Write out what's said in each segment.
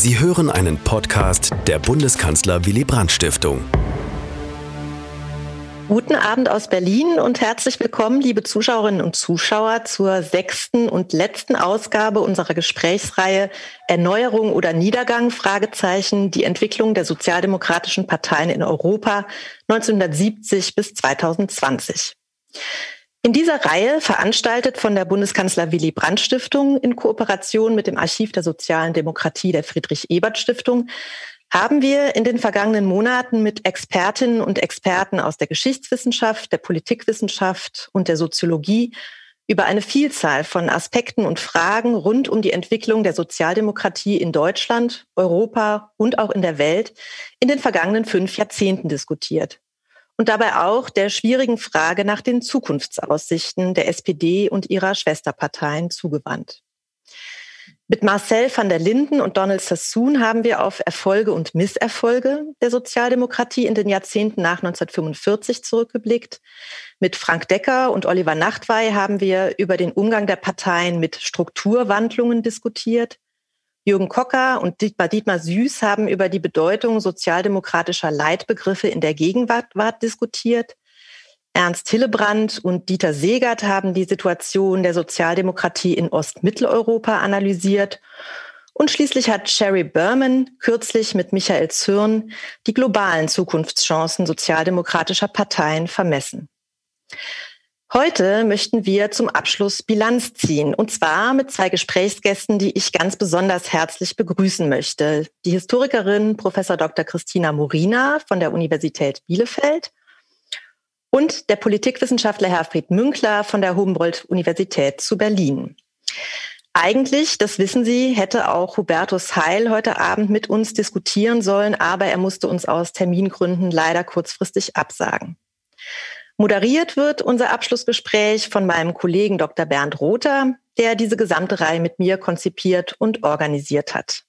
Sie hören einen Podcast der Bundeskanzler Willy Brandt Stiftung. Guten Abend aus Berlin und herzlich willkommen, liebe Zuschauerinnen und Zuschauer, zur sechsten und letzten Ausgabe unserer Gesprächsreihe Erneuerung oder Niedergang? Fragezeichen, die Entwicklung der sozialdemokratischen Parteien in Europa 1970 bis 2020. In dieser Reihe, veranstaltet von der Bundeskanzler Willy Brandt Stiftung in Kooperation mit dem Archiv der sozialen Demokratie der Friedrich Ebert Stiftung, haben wir in den vergangenen Monaten mit Expertinnen und Experten aus der Geschichtswissenschaft, der Politikwissenschaft und der Soziologie über eine Vielzahl von Aspekten und Fragen rund um die Entwicklung der Sozialdemokratie in Deutschland, Europa und auch in der Welt in den vergangenen fünf Jahrzehnten diskutiert und dabei auch der schwierigen Frage nach den Zukunftsaussichten der SPD und ihrer Schwesterparteien zugewandt. Mit Marcel van der Linden und Donald Sassoon haben wir auf Erfolge und Misserfolge der Sozialdemokratie in den Jahrzehnten nach 1945 zurückgeblickt. Mit Frank Decker und Oliver Nachtwey haben wir über den Umgang der Parteien mit Strukturwandlungen diskutiert. Jürgen Kocker und Dietmar, Süß haben über die Bedeutung sozialdemokratischer Leitbegriffe in der Gegenwart diskutiert. Ernst Hillebrand und Dieter Segert haben die Situation der Sozialdemokratie in Ostmitteleuropa analysiert. Und schließlich hat Sherry Berman kürzlich mit Michael Zürn die globalen Zukunftschancen sozialdemokratischer Parteien vermessen. Heute möchten wir zum Abschluss Bilanz ziehen, und zwar mit zwei Gesprächsgästen, die ich ganz besonders herzlich begrüßen möchte. Die Historikerin Professor Dr. Christina Morina von der Universität Bielefeld und der Politikwissenschaftler Herfried Münkler von der Humboldt-Universität zu Berlin. Eigentlich, das wissen Sie, hätte auch Hubertus Heil heute Abend mit uns diskutieren sollen, aber er musste uns aus Termingründen leider kurzfristig absagen. Moderiert wird unser Abschlussgespräch von meinem Kollegen Dr. Bernd Rother, der diese gesamte Reihe mit mir konzipiert und organisiert hat.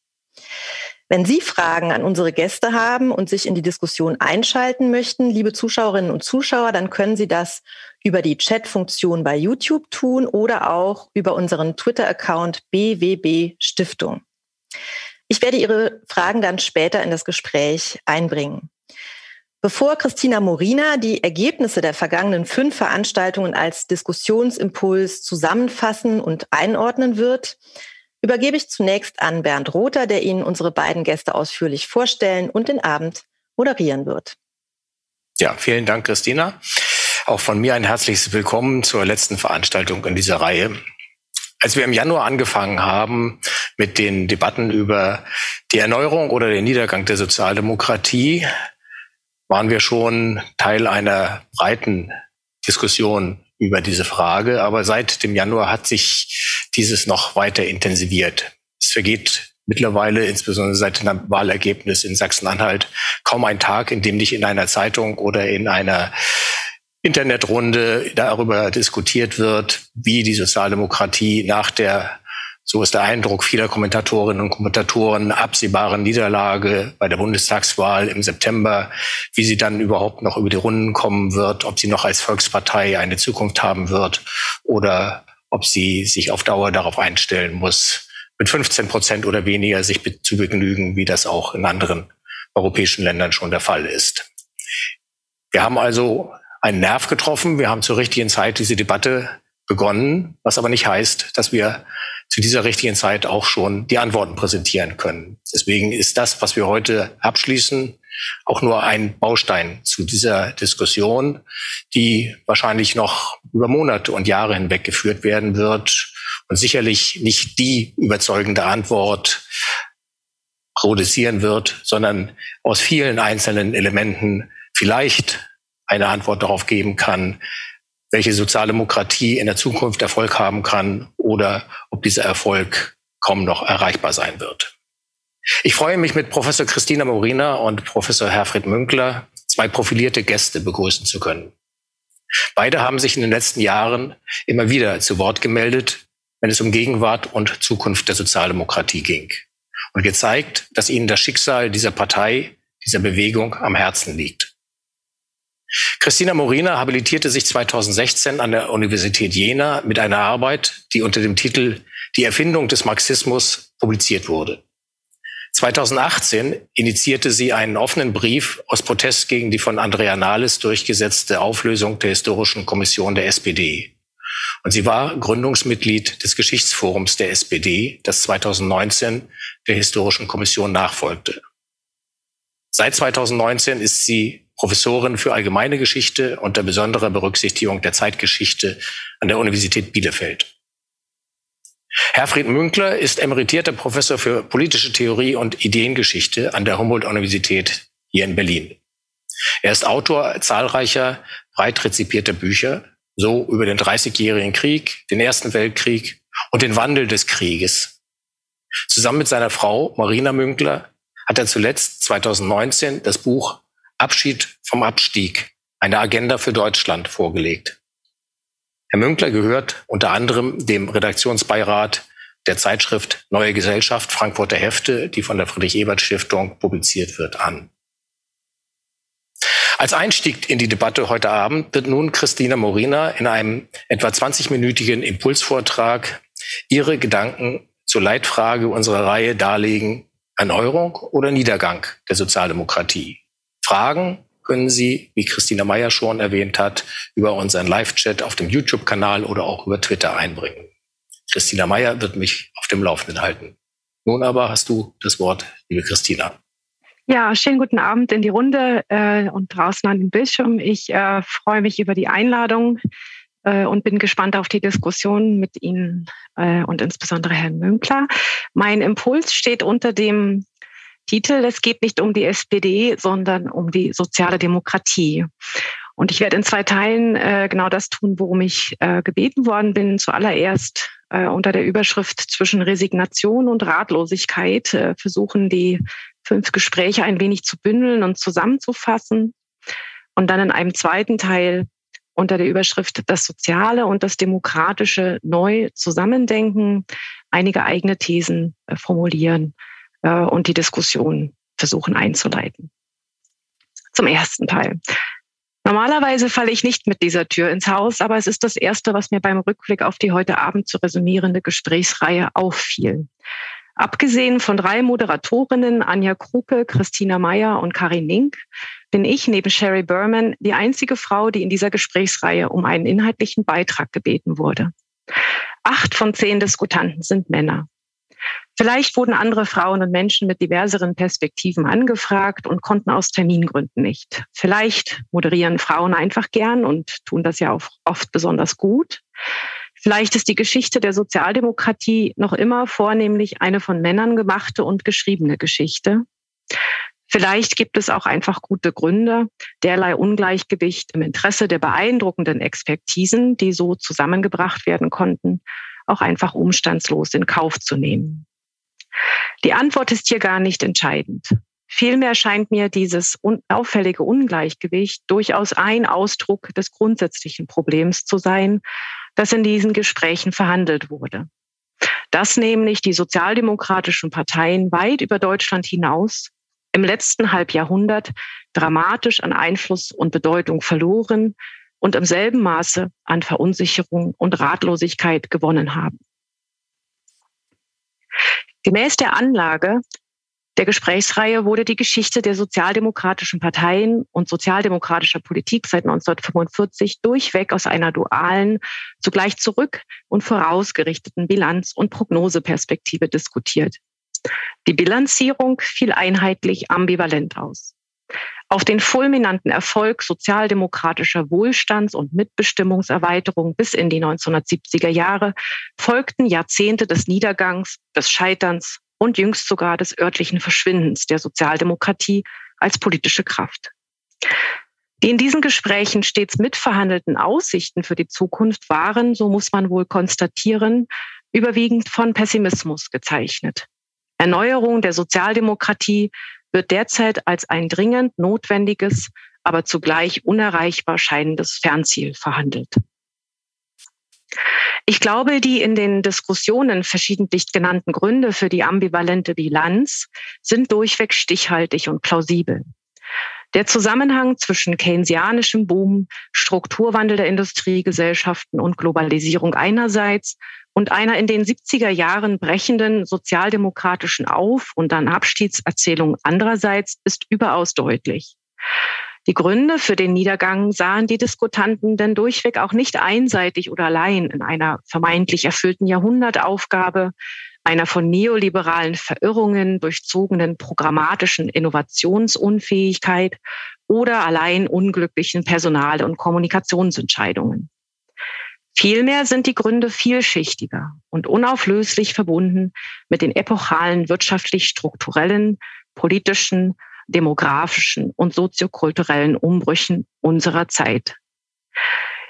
Wenn Sie Fragen an unsere Gäste haben und sich in die Diskussion einschalten möchten, liebe Zuschauerinnen und Zuschauer, dann können Sie das über die Chat-Funktion bei YouTube tun oder auch über unseren Twitter-Account BWB Stiftung. Ich werde Ihre Fragen dann später in das Gespräch einbringen. Bevor Christina Morina die Ergebnisse der vergangenen fünf Veranstaltungen als Diskussionsimpuls zusammenfassen und einordnen wird, übergebe ich zunächst an Bernd Rother, der Ihnen unsere beiden Gäste ausführlich vorstellen und den Abend moderieren wird. Ja, vielen Dank, Christina. Auch von mir ein herzliches Willkommen zur letzten Veranstaltung in dieser Reihe. Als wir im Januar angefangen haben mit den Debatten über die Erneuerung oder den Niedergang der Sozialdemokratie, waren wir schon Teil einer breiten Diskussion über diese Frage. Aber seit dem Januar hat sich dieses noch weiter intensiviert. Es vergeht mittlerweile, insbesondere seit dem Wahlergebnis in Sachsen-Anhalt, kaum ein Tag, in dem nicht in einer Zeitung oder in einer Internetrunde darüber diskutiert wird, wie die Sozialdemokratie nach der so ist der Eindruck vieler Kommentatorinnen und Kommentatoren, absehbaren Niederlage bei der Bundestagswahl im September, wie sie dann überhaupt noch über die Runden kommen wird, ob sie noch als Volkspartei eine Zukunft haben wird oder ob sie sich auf Dauer darauf einstellen muss, mit 15 Prozent oder weniger sich zu begnügen, wie das auch in anderen europäischen Ländern schon der Fall ist. Wir haben also einen Nerv getroffen. Wir haben zur richtigen Zeit diese Debatte begonnen, was aber nicht heißt, dass wir zu dieser richtigen Zeit auch schon die Antworten präsentieren können. Deswegen ist das, was wir heute abschließen, auch nur ein Baustein zu dieser Diskussion, die wahrscheinlich noch über Monate und Jahre hinweg geführt werden wird und sicherlich nicht die überzeugende Antwort produzieren wird, sondern aus vielen einzelnen Elementen vielleicht eine Antwort darauf geben kann, welche Sozialdemokratie in der Zukunft Erfolg haben kann oder ob dieser Erfolg kaum noch erreichbar sein wird. Ich freue mich mit Professor Christina Morina und Professor Herfried Münkler zwei profilierte Gäste begrüßen zu können. Beide haben sich in den letzten Jahren immer wieder zu Wort gemeldet, wenn es um Gegenwart und Zukunft der Sozialdemokratie ging und gezeigt, dass ihnen das Schicksal dieser Partei, dieser Bewegung am Herzen liegt. Christina Morina habilitierte sich 2016 an der Universität Jena mit einer Arbeit, die unter dem Titel Die Erfindung des Marxismus publiziert wurde. 2018 initiierte sie einen offenen Brief aus Protest gegen die von Andrea Nahles durchgesetzte Auflösung der Historischen Kommission der SPD. Und sie war Gründungsmitglied des Geschichtsforums der SPD, das 2019 der Historischen Kommission nachfolgte. Seit 2019 ist sie Professorin für allgemeine Geschichte unter besonderer Berücksichtigung der Zeitgeschichte an der Universität Bielefeld. Herfried Münkler ist emeritierter Professor für politische Theorie und Ideengeschichte an der Humboldt-Universität hier in Berlin. Er ist Autor zahlreicher breit rezipierter Bücher, so über den Dreißigjährigen Krieg, den Ersten Weltkrieg und den Wandel des Krieges. Zusammen mit seiner Frau Marina Münkler hat er zuletzt 2019 das Buch Abschied vom Abstieg, eine Agenda für Deutschland vorgelegt. Herr Münkler gehört unter anderem dem Redaktionsbeirat der Zeitschrift Neue Gesellschaft Frankfurter Hefte, die von der Friedrich-Ebert-Stiftung publiziert wird, an. Als Einstieg in die Debatte heute Abend wird nun Christina Morina in einem etwa 20-minütigen Impulsvortrag ihre Gedanken zur Leitfrage unserer Reihe darlegen, Erneuerung oder Niedergang der Sozialdemokratie. Fragen, können Sie, wie Christina Meyer schon erwähnt hat, über unseren Live-Chat auf dem YouTube-Kanal oder auch über Twitter einbringen. Christina Meyer wird mich auf dem Laufenden halten. Nun aber hast du das Wort, liebe Christina. Ja, schönen guten Abend in die Runde äh, und draußen an den Bildschirm. Ich äh, freue mich über die Einladung äh, und bin gespannt auf die Diskussion mit Ihnen äh, und insbesondere Herrn Münkler. Mein Impuls steht unter dem Titel. Es geht nicht um die SPD, sondern um die soziale Demokratie. Und ich werde in zwei Teilen äh, genau das tun, worum ich äh, gebeten worden bin. Zuallererst äh, unter der Überschrift zwischen Resignation und Ratlosigkeit äh, versuchen, die fünf Gespräche ein wenig zu bündeln und zusammenzufassen. Und dann in einem zweiten Teil unter der Überschrift das Soziale und das Demokratische neu zusammendenken, einige eigene Thesen äh, formulieren äh, und die Diskussion versuchen einzuleiten. Zum ersten Teil. Normalerweise falle ich nicht mit dieser Tür ins Haus, aber es ist das Erste, was mir beim Rückblick auf die heute Abend zu resümierende Gesprächsreihe auffiel. Abgesehen von drei Moderatorinnen, Anja Kruke, Christina Meyer und Karin Nink, bin ich neben Sherry Berman die einzige Frau, die in dieser Gesprächsreihe um einen inhaltlichen Beitrag gebeten wurde. Acht von zehn Diskutanten sind Männer. Vielleicht wurden andere Frauen und Menschen mit diverseren Perspektiven angefragt und konnten aus Termingründen nicht. Vielleicht moderieren Frauen einfach gern und tun das ja auch oft besonders gut. Vielleicht ist die Geschichte der Sozialdemokratie noch immer vornehmlich eine von Männern gemachte und geschriebene Geschichte. Vielleicht gibt es auch einfach gute Gründe, derlei Ungleichgewicht im Interesse der beeindruckenden Expertisen, die so zusammengebracht werden konnten, auch einfach umstandslos in Kauf zu nehmen. Die Antwort ist hier gar nicht entscheidend. Vielmehr scheint mir dieses auffällige Ungleichgewicht durchaus ein Ausdruck des grundsätzlichen Problems zu sein, das in diesen Gesprächen verhandelt wurde. Dass nämlich die sozialdemokratischen Parteien weit über Deutschland hinaus im letzten Halbjahrhundert dramatisch an Einfluss und Bedeutung verloren und im selben Maße an Verunsicherung und Ratlosigkeit gewonnen haben. Gemäß der Anlage der Gesprächsreihe wurde die Geschichte der sozialdemokratischen Parteien und sozialdemokratischer Politik seit 1945 durchweg aus einer dualen, zugleich zurück und vorausgerichteten Bilanz- und Prognoseperspektive diskutiert. Die Bilanzierung fiel einheitlich ambivalent aus. Auf den fulminanten Erfolg sozialdemokratischer Wohlstands- und Mitbestimmungserweiterung bis in die 1970er Jahre folgten Jahrzehnte des Niedergangs, des Scheiterns und jüngst sogar des örtlichen Verschwindens der Sozialdemokratie als politische Kraft. Die in diesen Gesprächen stets mitverhandelten Aussichten für die Zukunft waren, so muss man wohl konstatieren, überwiegend von Pessimismus gezeichnet. Erneuerung der Sozialdemokratie wird derzeit als ein dringend notwendiges, aber zugleich unerreichbar scheinendes Fernziel verhandelt. Ich glaube, die in den Diskussionen verschiedentlich genannten Gründe für die ambivalente Bilanz sind durchweg stichhaltig und plausibel. Der Zusammenhang zwischen keynesianischem Boom, Strukturwandel der Industriegesellschaften und Globalisierung einerseits und einer in den 70er Jahren brechenden sozialdemokratischen Auf- und dann Abstiegserzählung andererseits ist überaus deutlich. Die Gründe für den Niedergang sahen die Diskutanten denn durchweg auch nicht einseitig oder allein in einer vermeintlich erfüllten Jahrhundertaufgabe, einer von neoliberalen Verirrungen durchzogenen programmatischen Innovationsunfähigkeit oder allein unglücklichen Personal- und Kommunikationsentscheidungen. Vielmehr sind die Gründe vielschichtiger und unauflöslich verbunden mit den epochalen wirtschaftlich-strukturellen, politischen, demografischen und soziokulturellen Umbrüchen unserer Zeit.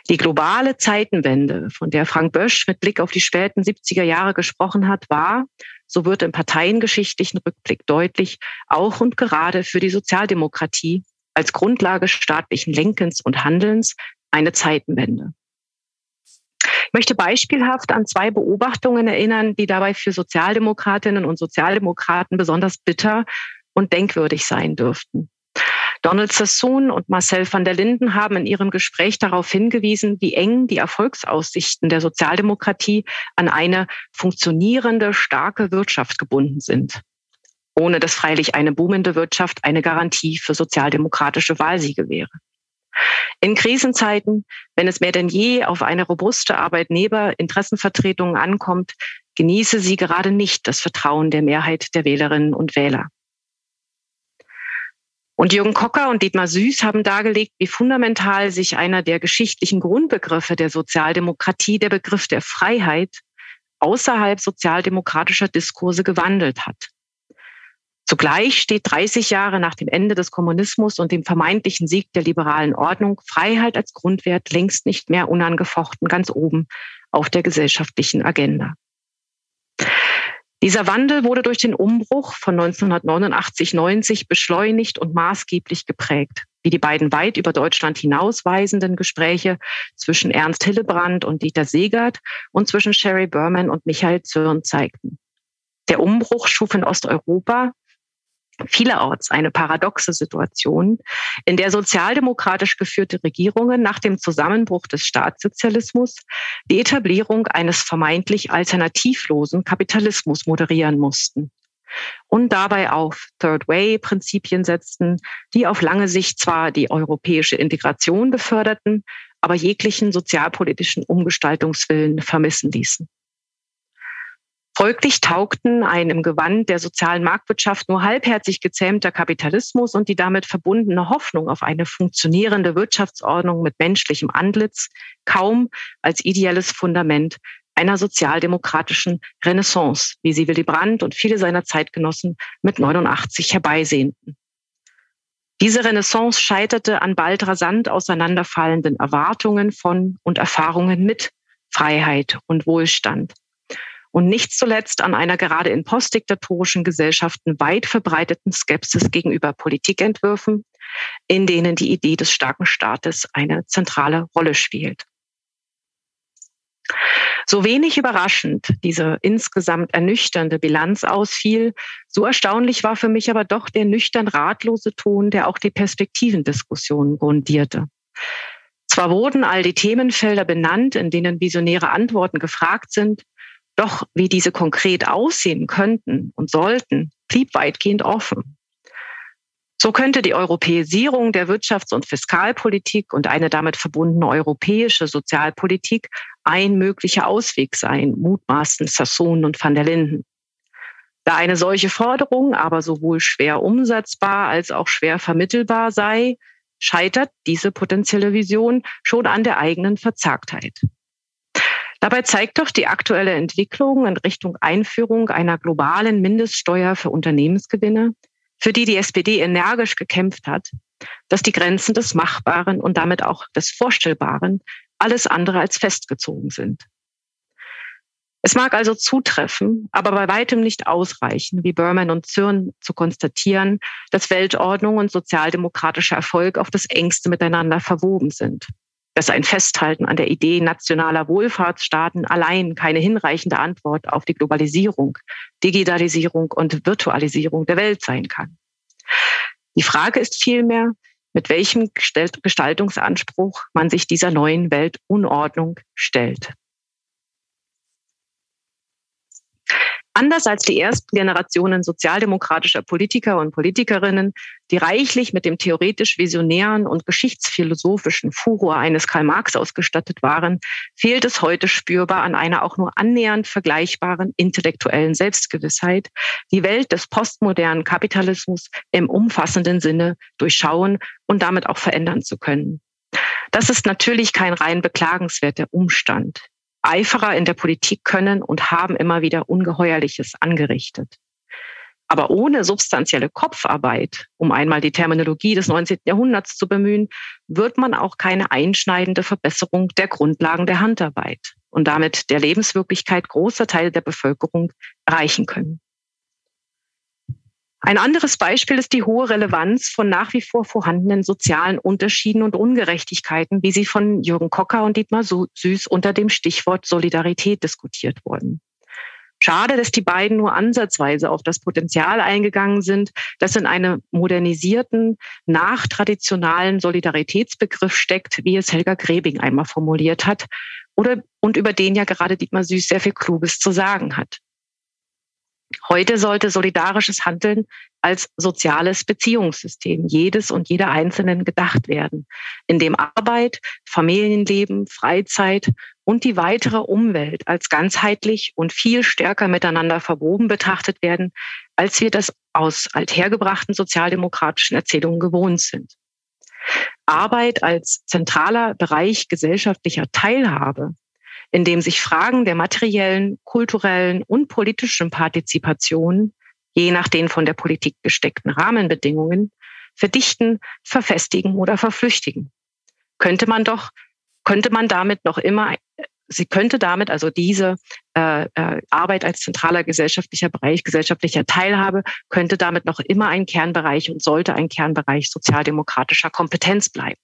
Die globale Zeitenwende, von der Frank Bösch mit Blick auf die späten 70er Jahre gesprochen hat, war, so wird im parteiengeschichtlichen Rückblick deutlich, auch und gerade für die Sozialdemokratie als Grundlage staatlichen Lenkens und Handelns eine Zeitenwende. Ich möchte beispielhaft an zwei Beobachtungen erinnern, die dabei für Sozialdemokratinnen und Sozialdemokraten besonders bitter und denkwürdig sein dürften. Donald Sassoon und Marcel van der Linden haben in ihrem Gespräch darauf hingewiesen, wie eng die Erfolgsaussichten der Sozialdemokratie an eine funktionierende, starke Wirtschaft gebunden sind. Ohne dass freilich eine boomende Wirtschaft eine Garantie für sozialdemokratische Wahlsiege wäre. In Krisenzeiten, wenn es mehr denn je auf eine robuste Arbeitnehmerinteressenvertretung ankommt, genieße sie gerade nicht das Vertrauen der Mehrheit der Wählerinnen und Wähler. Und Jürgen Kocker und Dietmar Süß haben dargelegt, wie fundamental sich einer der geschichtlichen Grundbegriffe der Sozialdemokratie, der Begriff der Freiheit, außerhalb sozialdemokratischer Diskurse gewandelt hat. Zugleich steht 30 Jahre nach dem Ende des Kommunismus und dem vermeintlichen Sieg der liberalen Ordnung Freiheit als Grundwert längst nicht mehr unangefochten ganz oben auf der gesellschaftlichen Agenda. Dieser Wandel wurde durch den Umbruch von 1989-90 beschleunigt und maßgeblich geprägt, wie die beiden weit über Deutschland hinausweisenden Gespräche zwischen Ernst Hillebrand und Dieter Segert und zwischen Sherry Berman und Michael Zürn zeigten. Der Umbruch schuf in Osteuropa vielerorts eine paradoxe Situation, in der sozialdemokratisch geführte Regierungen nach dem Zusammenbruch des Staatssozialismus die Etablierung eines vermeintlich alternativlosen Kapitalismus moderieren mussten und dabei auf Third-Way-Prinzipien setzten, die auf lange Sicht zwar die europäische Integration beförderten, aber jeglichen sozialpolitischen Umgestaltungswillen vermissen ließen. Folglich taugten ein im Gewand der sozialen Marktwirtschaft nur halbherzig gezähmter Kapitalismus und die damit verbundene Hoffnung auf eine funktionierende Wirtschaftsordnung mit menschlichem Antlitz kaum als ideelles Fundament einer sozialdemokratischen Renaissance, wie sie Willy Brandt und viele seiner Zeitgenossen mit 89 herbeisehnten. Diese Renaissance scheiterte an bald rasant auseinanderfallenden Erwartungen von und Erfahrungen mit Freiheit und Wohlstand und nicht zuletzt an einer gerade in postdiktatorischen Gesellschaften weit verbreiteten Skepsis gegenüber Politikentwürfen, in denen die Idee des starken Staates eine zentrale Rolle spielt. So wenig überraschend diese insgesamt ernüchternde Bilanz ausfiel, so erstaunlich war für mich aber doch der nüchtern ratlose Ton, der auch die Perspektivendiskussion grundierte. Zwar wurden all die Themenfelder benannt, in denen visionäre Antworten gefragt sind, doch wie diese konkret aussehen könnten und sollten, blieb weitgehend offen. So könnte die Europäisierung der Wirtschafts- und Fiskalpolitik und eine damit verbundene europäische Sozialpolitik ein möglicher Ausweg sein, mutmaßen Sassoon und van der Linden. Da eine solche Forderung aber sowohl schwer umsetzbar als auch schwer vermittelbar sei, scheitert diese potenzielle Vision schon an der eigenen Verzagtheit. Dabei zeigt doch die aktuelle Entwicklung in Richtung Einführung einer globalen Mindeststeuer für Unternehmensgewinne, für die die SPD energisch gekämpft hat, dass die Grenzen des Machbaren und damit auch des Vorstellbaren alles andere als festgezogen sind. Es mag also zutreffen, aber bei weitem nicht ausreichen, wie Berman und Zürn zu konstatieren, dass Weltordnung und sozialdemokratischer Erfolg auf das engste miteinander verwoben sind dass ein Festhalten an der Idee nationaler Wohlfahrtsstaaten allein keine hinreichende Antwort auf die Globalisierung, Digitalisierung und Virtualisierung der Welt sein kann. Die Frage ist vielmehr, mit welchem Gestaltungsanspruch man sich dieser neuen Weltunordnung stellt. Anders als die ersten Generationen sozialdemokratischer Politiker und Politikerinnen, die reichlich mit dem theoretisch visionären und geschichtsphilosophischen Furor eines Karl Marx ausgestattet waren, fehlt es heute spürbar an einer auch nur annähernd vergleichbaren intellektuellen Selbstgewissheit, die Welt des postmodernen Kapitalismus im umfassenden Sinne durchschauen und damit auch verändern zu können. Das ist natürlich kein rein beklagenswerter Umstand. Eiferer in der Politik können und haben immer wieder Ungeheuerliches angerichtet. Aber ohne substanzielle Kopfarbeit, um einmal die Terminologie des 19. Jahrhunderts zu bemühen, wird man auch keine einschneidende Verbesserung der Grundlagen der Handarbeit und damit der Lebenswirklichkeit großer Teile der Bevölkerung erreichen können. Ein anderes Beispiel ist die hohe Relevanz von nach wie vor vorhandenen sozialen Unterschieden und Ungerechtigkeiten, wie sie von Jürgen Kocker und Dietmar Süß unter dem Stichwort Solidarität diskutiert wurden. Schade, dass die beiden nur ansatzweise auf das Potenzial eingegangen sind, das in einem modernisierten, nachtraditionalen Solidaritätsbegriff steckt, wie es Helga Grebing einmal formuliert hat, oder, und über den ja gerade Dietmar Süß sehr viel Kluges zu sagen hat. Heute sollte solidarisches Handeln als soziales Beziehungssystem jedes und jeder Einzelnen gedacht werden, in dem Arbeit, Familienleben, Freizeit und die weitere Umwelt als ganzheitlich und viel stärker miteinander verwoben betrachtet werden, als wir das aus althergebrachten sozialdemokratischen Erzählungen gewohnt sind. Arbeit als zentraler Bereich gesellschaftlicher Teilhabe in dem sich Fragen der materiellen, kulturellen und politischen Partizipation, je nach den von der Politik gesteckten Rahmenbedingungen, verdichten, verfestigen oder verflüchtigen. Könnte man doch, könnte man damit noch immer, sie könnte damit also diese äh, äh, Arbeit als zentraler gesellschaftlicher Bereich, gesellschaftlicher Teilhabe, könnte damit noch immer ein Kernbereich und sollte ein Kernbereich sozialdemokratischer Kompetenz bleiben.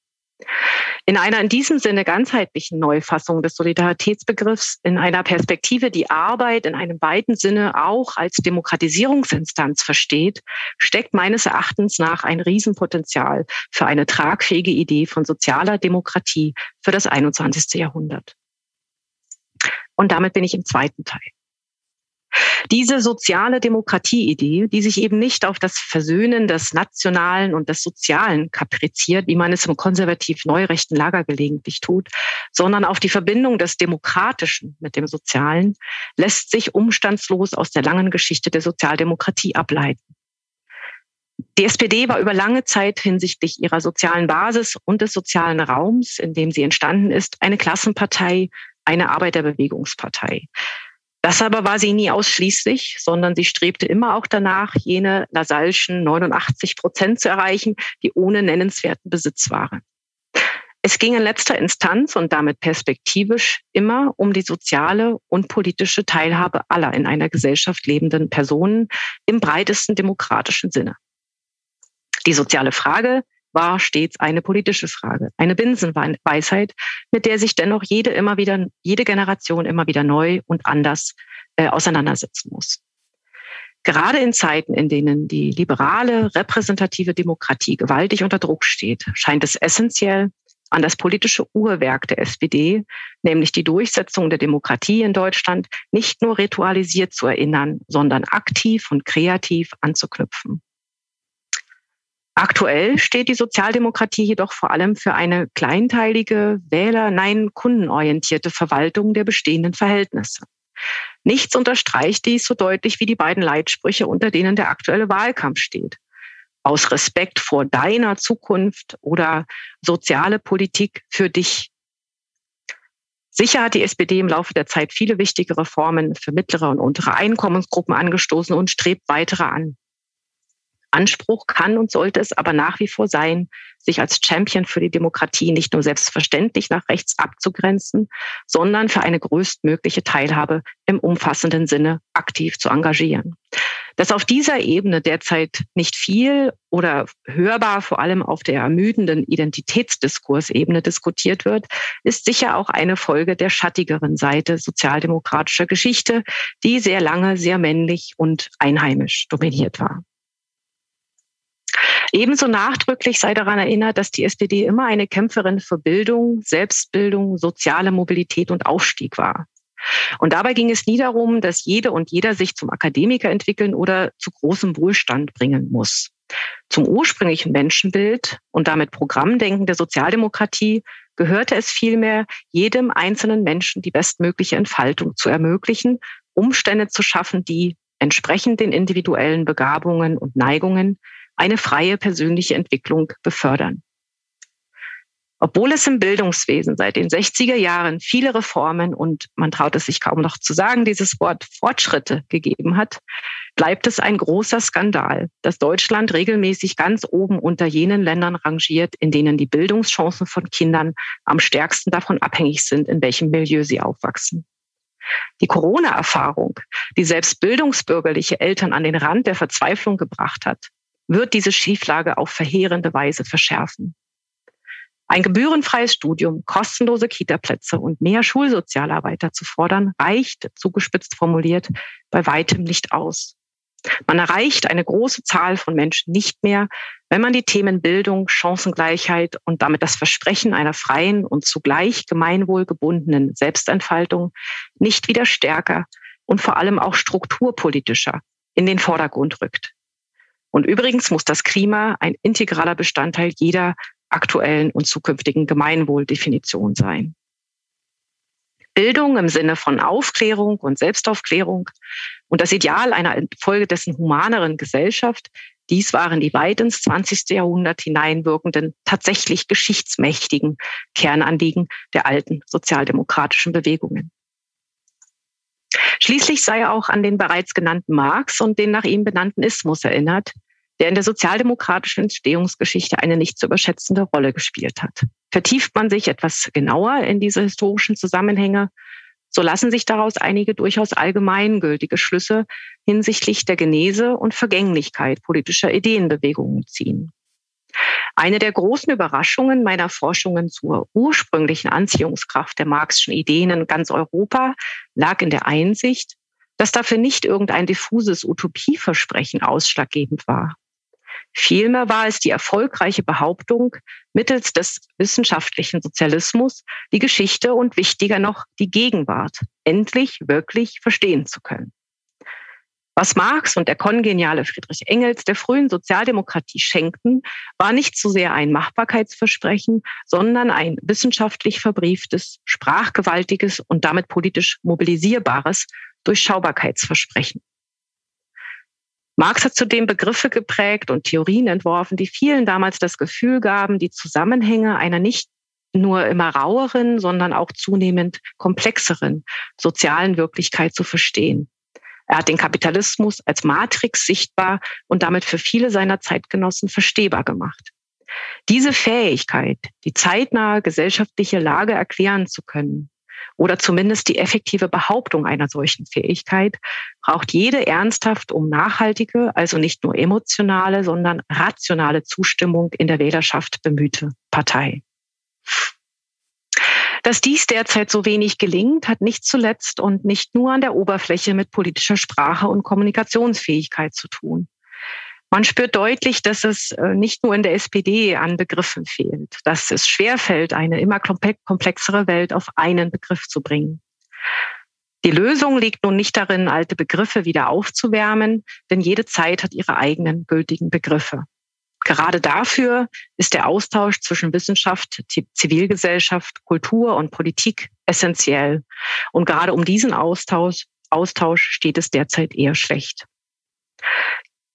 In einer in diesem Sinne ganzheitlichen Neufassung des Solidaritätsbegriffs, in einer Perspektive, die Arbeit in einem weiten Sinne auch als Demokratisierungsinstanz versteht, steckt meines Erachtens nach ein Riesenpotenzial für eine tragfähige Idee von sozialer Demokratie für das 21. Jahrhundert. Und damit bin ich im zweiten Teil. Diese soziale Demokratieidee, die sich eben nicht auf das Versöhnen des Nationalen und des Sozialen kapriziert, wie man es im konservativ-neurechten Lager gelegentlich tut, sondern auf die Verbindung des Demokratischen mit dem Sozialen, lässt sich umstandslos aus der langen Geschichte der Sozialdemokratie ableiten. Die SPD war über lange Zeit hinsichtlich ihrer sozialen Basis und des sozialen Raums, in dem sie entstanden ist, eine Klassenpartei, eine Arbeiterbewegungspartei. Das aber war sie nie ausschließlich, sondern sie strebte immer auch danach, jene Lasallschen 89 Prozent zu erreichen, die ohne nennenswerten Besitz waren. Es ging in letzter Instanz und damit perspektivisch immer um die soziale und politische Teilhabe aller in einer Gesellschaft lebenden Personen im breitesten demokratischen Sinne. Die soziale Frage war stets eine politische Frage, eine Binsenweisheit, mit der sich dennoch jede immer wieder, jede Generation immer wieder neu und anders äh, auseinandersetzen muss. Gerade in Zeiten, in denen die liberale, repräsentative Demokratie gewaltig unter Druck steht, scheint es essentiell, an das politische Uhrwerk der SPD, nämlich die Durchsetzung der Demokratie in Deutschland, nicht nur ritualisiert zu erinnern, sondern aktiv und kreativ anzuknüpfen. Aktuell steht die Sozialdemokratie jedoch vor allem für eine kleinteilige, wähler-, nein, kundenorientierte Verwaltung der bestehenden Verhältnisse. Nichts unterstreicht dies so deutlich wie die beiden Leitsprüche, unter denen der aktuelle Wahlkampf steht. Aus Respekt vor deiner Zukunft oder soziale Politik für dich. Sicher hat die SPD im Laufe der Zeit viele wichtige Reformen für mittlere und untere Einkommensgruppen angestoßen und strebt weitere an. Anspruch kann und sollte es aber nach wie vor sein, sich als Champion für die Demokratie nicht nur selbstverständlich nach rechts abzugrenzen, sondern für eine größtmögliche Teilhabe im umfassenden Sinne aktiv zu engagieren. Dass auf dieser Ebene derzeit nicht viel oder hörbar vor allem auf der ermüdenden Identitätsdiskursebene diskutiert wird, ist sicher auch eine Folge der schattigeren Seite sozialdemokratischer Geschichte, die sehr lange sehr männlich und einheimisch dominiert war. Ebenso nachdrücklich sei daran erinnert, dass die SPD immer eine Kämpferin für Bildung, Selbstbildung, soziale Mobilität und Aufstieg war. Und dabei ging es nie darum, dass jede und jeder sich zum Akademiker entwickeln oder zu großem Wohlstand bringen muss. Zum ursprünglichen Menschenbild und damit Programmdenken der Sozialdemokratie gehörte es vielmehr, jedem einzelnen Menschen die bestmögliche Entfaltung zu ermöglichen, Umstände zu schaffen, die entsprechend den individuellen Begabungen und Neigungen eine freie persönliche Entwicklung befördern. Obwohl es im Bildungswesen seit den 60er Jahren viele Reformen und man traut es sich kaum noch zu sagen, dieses Wort Fortschritte gegeben hat, bleibt es ein großer Skandal, dass Deutschland regelmäßig ganz oben unter jenen Ländern rangiert, in denen die Bildungschancen von Kindern am stärksten davon abhängig sind, in welchem Milieu sie aufwachsen. Die Corona-Erfahrung, die selbst bildungsbürgerliche Eltern an den Rand der Verzweiflung gebracht hat, wird diese Schieflage auf verheerende Weise verschärfen. Ein gebührenfreies Studium, kostenlose Kitaplätze und mehr Schulsozialarbeiter zu fordern, reicht, zugespitzt formuliert, bei weitem nicht aus. Man erreicht eine große Zahl von Menschen nicht mehr, wenn man die Themen Bildung, Chancengleichheit und damit das Versprechen einer freien und zugleich gemeinwohlgebundenen Selbstentfaltung nicht wieder stärker und vor allem auch strukturpolitischer in den Vordergrund rückt. Und übrigens muss das Klima ein integraler Bestandteil jeder aktuellen und zukünftigen Gemeinwohldefinition sein. Bildung im Sinne von Aufklärung und Selbstaufklärung und das Ideal einer infolgedessen humaneren Gesellschaft, dies waren die weit ins 20. Jahrhundert hineinwirkenden, tatsächlich geschichtsmächtigen Kernanliegen der alten sozialdemokratischen Bewegungen. Schließlich sei auch an den bereits genannten Marx und den nach ihm benannten Ismus erinnert, der in der sozialdemokratischen Entstehungsgeschichte eine nicht zu überschätzende Rolle gespielt hat. Vertieft man sich etwas genauer in diese historischen Zusammenhänge, so lassen sich daraus einige durchaus allgemeingültige Schlüsse hinsichtlich der Genese und Vergänglichkeit politischer Ideenbewegungen ziehen. Eine der großen Überraschungen meiner Forschungen zur ursprünglichen Anziehungskraft der marxischen Ideen in ganz Europa lag in der Einsicht, dass dafür nicht irgendein diffuses Utopieversprechen ausschlaggebend war. Vielmehr war es die erfolgreiche Behauptung, mittels des wissenschaftlichen Sozialismus die Geschichte und wichtiger noch die Gegenwart endlich wirklich verstehen zu können. Was Marx und der kongeniale Friedrich Engels der frühen Sozialdemokratie schenkten, war nicht so sehr ein Machbarkeitsversprechen, sondern ein wissenschaftlich verbrieftes, sprachgewaltiges und damit politisch mobilisierbares Durchschaubarkeitsversprechen. Marx hat zudem Begriffe geprägt und Theorien entworfen, die vielen damals das Gefühl gaben, die Zusammenhänge einer nicht nur immer raueren, sondern auch zunehmend komplexeren sozialen Wirklichkeit zu verstehen. Er hat den Kapitalismus als Matrix sichtbar und damit für viele seiner Zeitgenossen verstehbar gemacht. Diese Fähigkeit, die zeitnahe gesellschaftliche Lage erklären zu können, oder zumindest die effektive Behauptung einer solchen Fähigkeit braucht jede ernsthaft um nachhaltige, also nicht nur emotionale, sondern rationale Zustimmung in der Wählerschaft bemühte Partei. Dass dies derzeit so wenig gelingt, hat nicht zuletzt und nicht nur an der Oberfläche mit politischer Sprache und Kommunikationsfähigkeit zu tun. Man spürt deutlich, dass es äh, nicht nur in der SPD an Begriffen fehlt, dass es schwerfällt, eine immer komplexere Welt auf einen Begriff zu bringen. Die Lösung liegt nun nicht darin, alte Begriffe wieder aufzuwärmen, denn jede Zeit hat ihre eigenen gültigen Begriffe. Gerade dafür ist der Austausch zwischen Wissenschaft, Zivilgesellschaft, Kultur und Politik essentiell. Und gerade um diesen Austausch, Austausch steht es derzeit eher schlecht.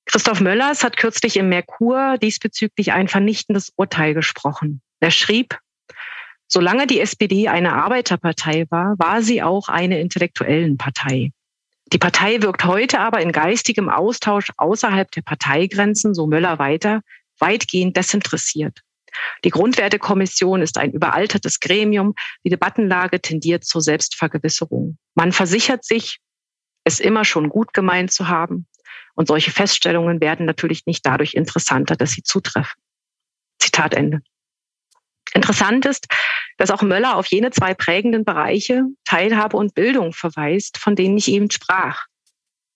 Christoph Möllers hat kürzlich im Merkur diesbezüglich ein vernichtendes Urteil gesprochen. Er schrieb, solange die SPD eine Arbeiterpartei war, war sie auch eine intellektuellen Partei. Die Partei wirkt heute aber in geistigem Austausch außerhalb der Parteigrenzen, so Möller weiter, weitgehend desinteressiert. Die Grundwertekommission ist ein überaltertes Gremium. Die Debattenlage tendiert zur Selbstvergewisserung. Man versichert sich, es immer schon gut gemeint zu haben. Und solche Feststellungen werden natürlich nicht dadurch interessanter, dass sie zutreffen. Zitat Ende. Interessant ist, dass auch Möller auf jene zwei prägenden Bereiche Teilhabe und Bildung verweist, von denen ich eben sprach.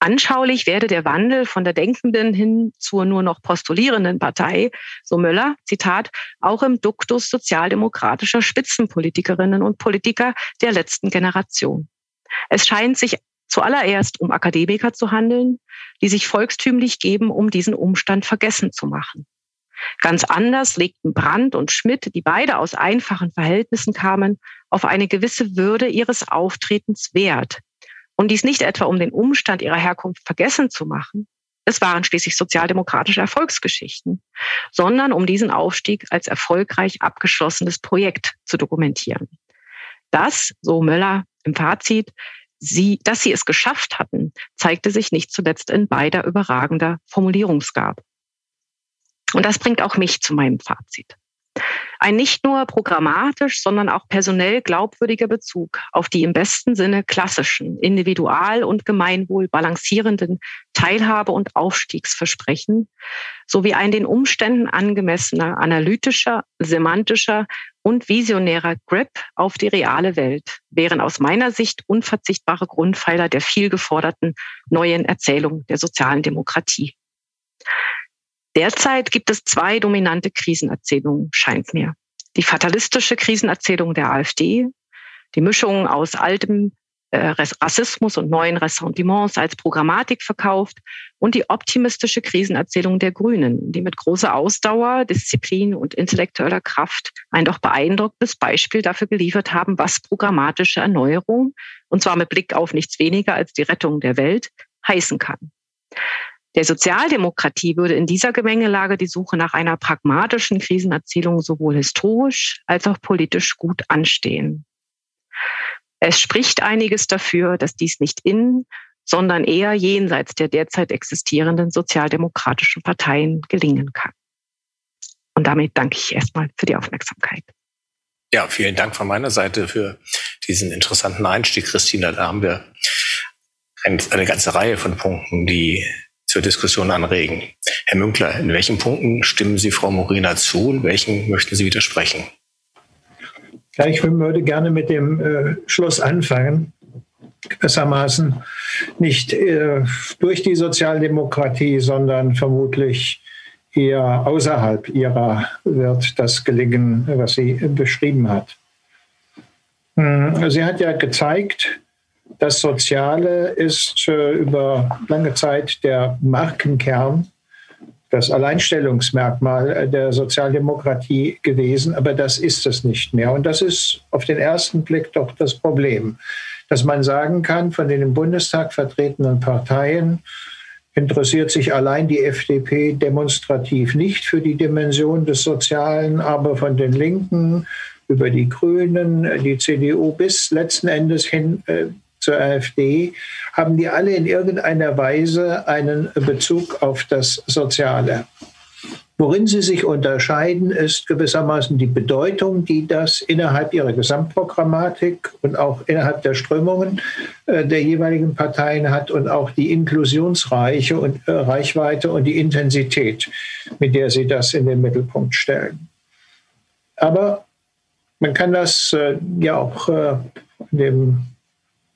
Anschaulich werde der Wandel von der denkenden hin zur nur noch postulierenden Partei, so Möller, Zitat, auch im Duktus sozialdemokratischer Spitzenpolitikerinnen und Politiker der letzten Generation. Es scheint sich zuallererst um Akademiker zu handeln, die sich volkstümlich geben, um diesen Umstand vergessen zu machen. Ganz anders legten Brandt und Schmidt, die beide aus einfachen Verhältnissen kamen, auf eine gewisse Würde ihres Auftretens Wert. Und dies nicht etwa um den Umstand ihrer Herkunft vergessen zu machen, es waren schließlich sozialdemokratische Erfolgsgeschichten, sondern um diesen Aufstieg als erfolgreich abgeschlossenes Projekt zu dokumentieren. Das, so Möller im Fazit, sie, dass sie es geschafft hatten, zeigte sich nicht zuletzt in beider überragender Formulierungsgabe. Und das bringt auch mich zu meinem Fazit. Ein nicht nur programmatisch, sondern auch personell glaubwürdiger Bezug auf die im besten Sinne klassischen, individual- und gemeinwohl balancierenden Teilhabe- und Aufstiegsversprechen sowie ein den Umständen angemessener analytischer, semantischer und visionärer Grip auf die reale Welt wären aus meiner Sicht unverzichtbare Grundpfeiler der viel geforderten neuen Erzählung der sozialen Demokratie. Derzeit gibt es zwei dominante Krisenerzählungen, scheint mir. Die fatalistische Krisenerzählung der AfD, die Mischung aus altem äh, Rassismus und neuen Ressentiments als Programmatik verkauft und die optimistische Krisenerzählung der Grünen, die mit großer Ausdauer, Disziplin und intellektueller Kraft ein doch beeindruckendes Beispiel dafür geliefert haben, was programmatische Erneuerung, und zwar mit Blick auf nichts weniger als die Rettung der Welt, heißen kann. Der Sozialdemokratie würde in dieser Gemengelage die Suche nach einer pragmatischen Krisenerzählung sowohl historisch als auch politisch gut anstehen. Es spricht einiges dafür, dass dies nicht in, sondern eher jenseits der derzeit existierenden sozialdemokratischen Parteien gelingen kann. Und damit danke ich erstmal für die Aufmerksamkeit. Ja, vielen Dank von meiner Seite für diesen interessanten Einstieg, Christina. Da haben wir eine ganze Reihe von Punkten, die zur Diskussion anregen. Herr Münkler, in welchen Punkten stimmen Sie Frau Morina zu und welchen möchten Sie widersprechen? Ja, ich würde gerne mit dem äh, Schluss anfangen. Gewissermaßen nicht äh, durch die Sozialdemokratie, sondern vermutlich eher außerhalb ihrer wird das gelingen, was sie beschrieben hat. Hm, sie hat ja gezeigt, das Soziale ist äh, über lange Zeit der Markenkern, das Alleinstellungsmerkmal äh, der Sozialdemokratie gewesen, aber das ist es nicht mehr. Und das ist auf den ersten Blick doch das Problem, dass man sagen kann, von den im Bundestag vertretenen Parteien interessiert sich allein die FDP demonstrativ nicht für die Dimension des Sozialen, aber von den Linken über die Grünen, die CDU bis letzten Endes hin äh, zur AfD, haben die alle in irgendeiner Weise einen Bezug auf das Soziale. Worin sie sich unterscheiden, ist gewissermaßen die Bedeutung, die das innerhalb ihrer Gesamtprogrammatik und auch innerhalb der Strömungen äh, der jeweiligen Parteien hat und auch die Inklusionsreiche und äh, Reichweite und die Intensität, mit der sie das in den Mittelpunkt stellen. Aber man kann das äh, ja auch dem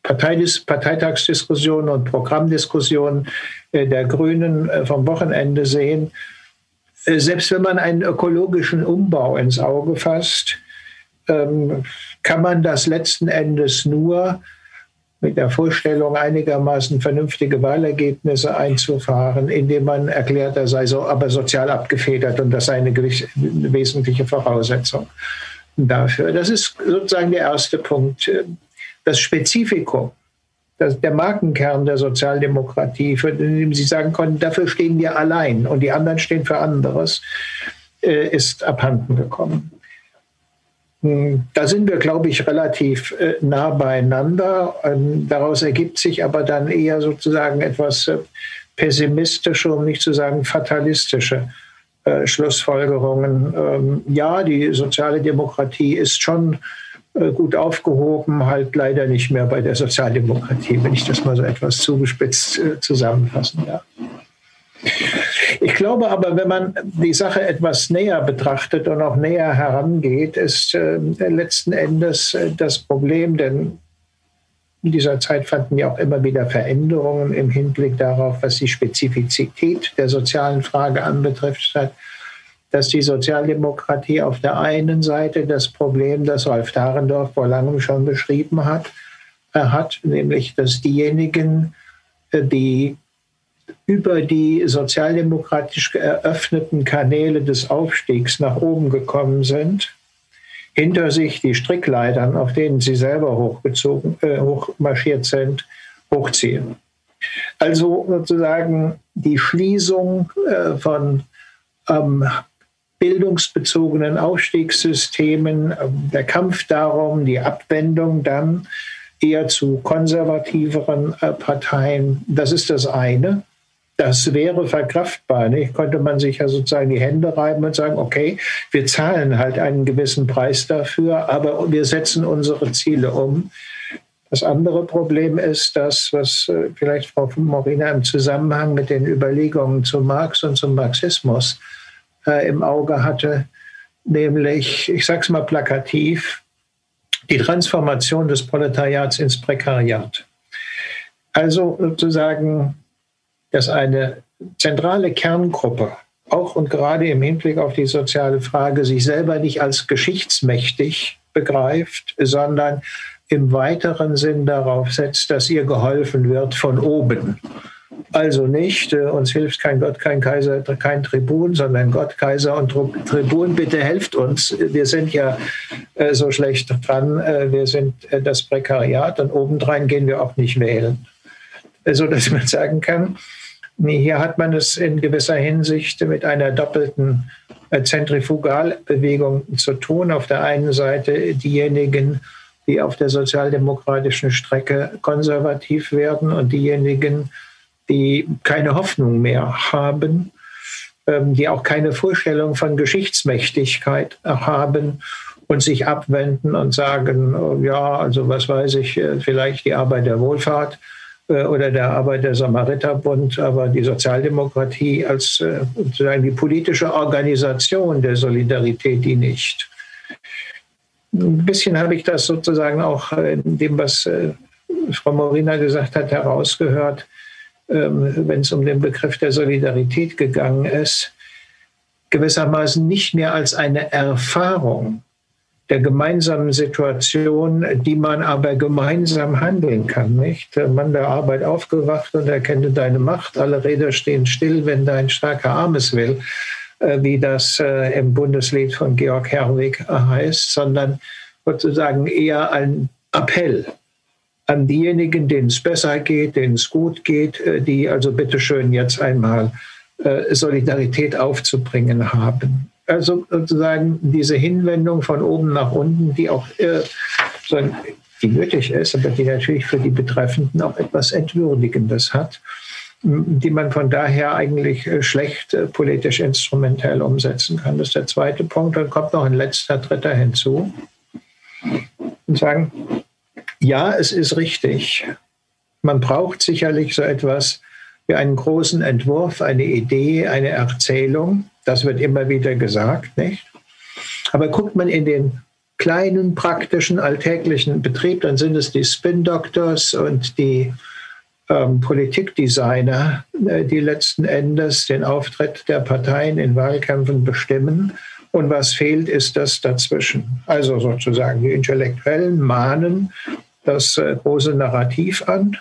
Parteidis Parteitagsdiskussionen und Programmdiskussionen äh, der Grünen äh, vom Wochenende sehen. Äh, selbst wenn man einen ökologischen Umbau ins Auge fasst, ähm, kann man das letzten Endes nur mit der Vorstellung, einigermaßen vernünftige Wahlergebnisse einzufahren, indem man erklärt, er sei so aber sozial abgefedert und das sei eine wesentliche Voraussetzung dafür. Das ist sozusagen der erste Punkt das Spezifikum, das, der Markenkern der Sozialdemokratie, für den Sie sagen konnten, dafür stehen wir allein und die anderen stehen für anderes, äh, ist abhanden gekommen. Hm, da sind wir, glaube ich, relativ äh, nah beieinander. Ähm, daraus ergibt sich aber dann eher sozusagen etwas äh, pessimistische, um nicht zu sagen fatalistische Schlussfolgerungen. Ähm, ja, die soziale Demokratie ist schon äh, gut aufgehoben, halt leider nicht mehr bei der Sozialdemokratie, wenn ich das mal so etwas zugespitzt äh, zusammenfassen darf. Ich glaube aber, wenn man die Sache etwas näher betrachtet und auch näher herangeht, ist äh, letzten Endes äh, das Problem, denn in dieser Zeit fanden ja auch immer wieder Veränderungen im Hinblick darauf, was die Spezifizität der sozialen Frage anbetrifft hat dass die Sozialdemokratie auf der einen Seite das Problem, das Ralf Dahrendorf vor langem schon beschrieben hat, hat, nämlich dass diejenigen, die über die sozialdemokratisch eröffneten Kanäle des Aufstiegs nach oben gekommen sind, hinter sich die Strickleitern, auf denen sie selber hochgezogen, äh, hochmarschiert sind, hochziehen. Also sozusagen die Schließung äh, von ähm, bildungsbezogenen Aufstiegssystemen, äh, der Kampf darum, die Abwendung dann eher zu konservativeren äh, Parteien, das ist das eine. Das wäre verkraftbar. Nicht? Könnte man sich ja sozusagen die Hände reiben und sagen, okay, wir zahlen halt einen gewissen Preis dafür, aber wir setzen unsere Ziele um. Das andere Problem ist das, was äh, vielleicht Frau Morina im Zusammenhang mit den Überlegungen zu Marx und zum Marxismus im Auge hatte, nämlich, ich sage es mal plakativ, die Transformation des Proletariats ins Prekariat. Also sozusagen, dass eine zentrale Kerngruppe auch und gerade im Hinblick auf die soziale Frage sich selber nicht als geschichtsmächtig begreift, sondern im weiteren Sinn darauf setzt, dass ihr geholfen wird von oben. Also nicht, äh, uns hilft kein Gott, kein Kaiser, kein Tribun, sondern Gott, Kaiser und Tribun, bitte helft uns. Wir sind ja äh, so schlecht dran, äh, wir sind das Prekariat und obendrein gehen wir auch nicht wählen. So dass man sagen kann, hier hat man es in gewisser Hinsicht mit einer doppelten Zentrifugalbewegung zu tun. Auf der einen Seite diejenigen, die auf der sozialdemokratischen Strecke konservativ werden und diejenigen, die keine Hoffnung mehr haben, ähm, die auch keine Vorstellung von Geschichtsmächtigkeit haben und sich abwenden und sagen, oh ja, also was weiß ich, äh, vielleicht die Arbeit der Wohlfahrt äh, oder der Arbeit der Samariterbund, aber die Sozialdemokratie als äh, sozusagen die politische Organisation der Solidarität, die nicht. Ein bisschen habe ich das sozusagen auch in dem, was Frau Morina gesagt hat, herausgehört, wenn es um den Begriff der Solidarität gegangen ist, gewissermaßen nicht mehr als eine Erfahrung der gemeinsamen Situation, die man aber gemeinsam handeln kann. Nicht? Der Mann der Arbeit aufgewacht und erkenne deine Macht. Alle Räder stehen still, wenn dein starker Arm es will. Äh, wie das äh, im Bundeslied von Georg Herwig heißt, sondern sozusagen eher ein Appell an diejenigen, denen es besser geht, denen es gut geht, äh, die also bitteschön jetzt einmal Solidarität aufzubringen haben. Also sozusagen diese Hinwendung von oben nach unten, die auch die nötig ist, aber die natürlich für die Betreffenden auch etwas Entwürdigendes hat die man von daher eigentlich äh, schlecht äh, politisch instrumentell umsetzen kann. Das ist der zweite Punkt. Dann kommt noch ein letzter, dritter hinzu und sagen, ja, es ist richtig. Man braucht sicherlich so etwas wie einen großen Entwurf, eine Idee, eine Erzählung. Das wird immer wieder gesagt, nicht? Aber guckt man in den kleinen, praktischen, alltäglichen Betrieb, dann sind es die Spin-Doctors und die ähm, Politikdesigner, äh, die letzten Endes den Auftritt der Parteien in Wahlkämpfen bestimmen. Und was fehlt, ist das dazwischen. Also sozusagen die Intellektuellen mahnen das äh, große Narrativ an.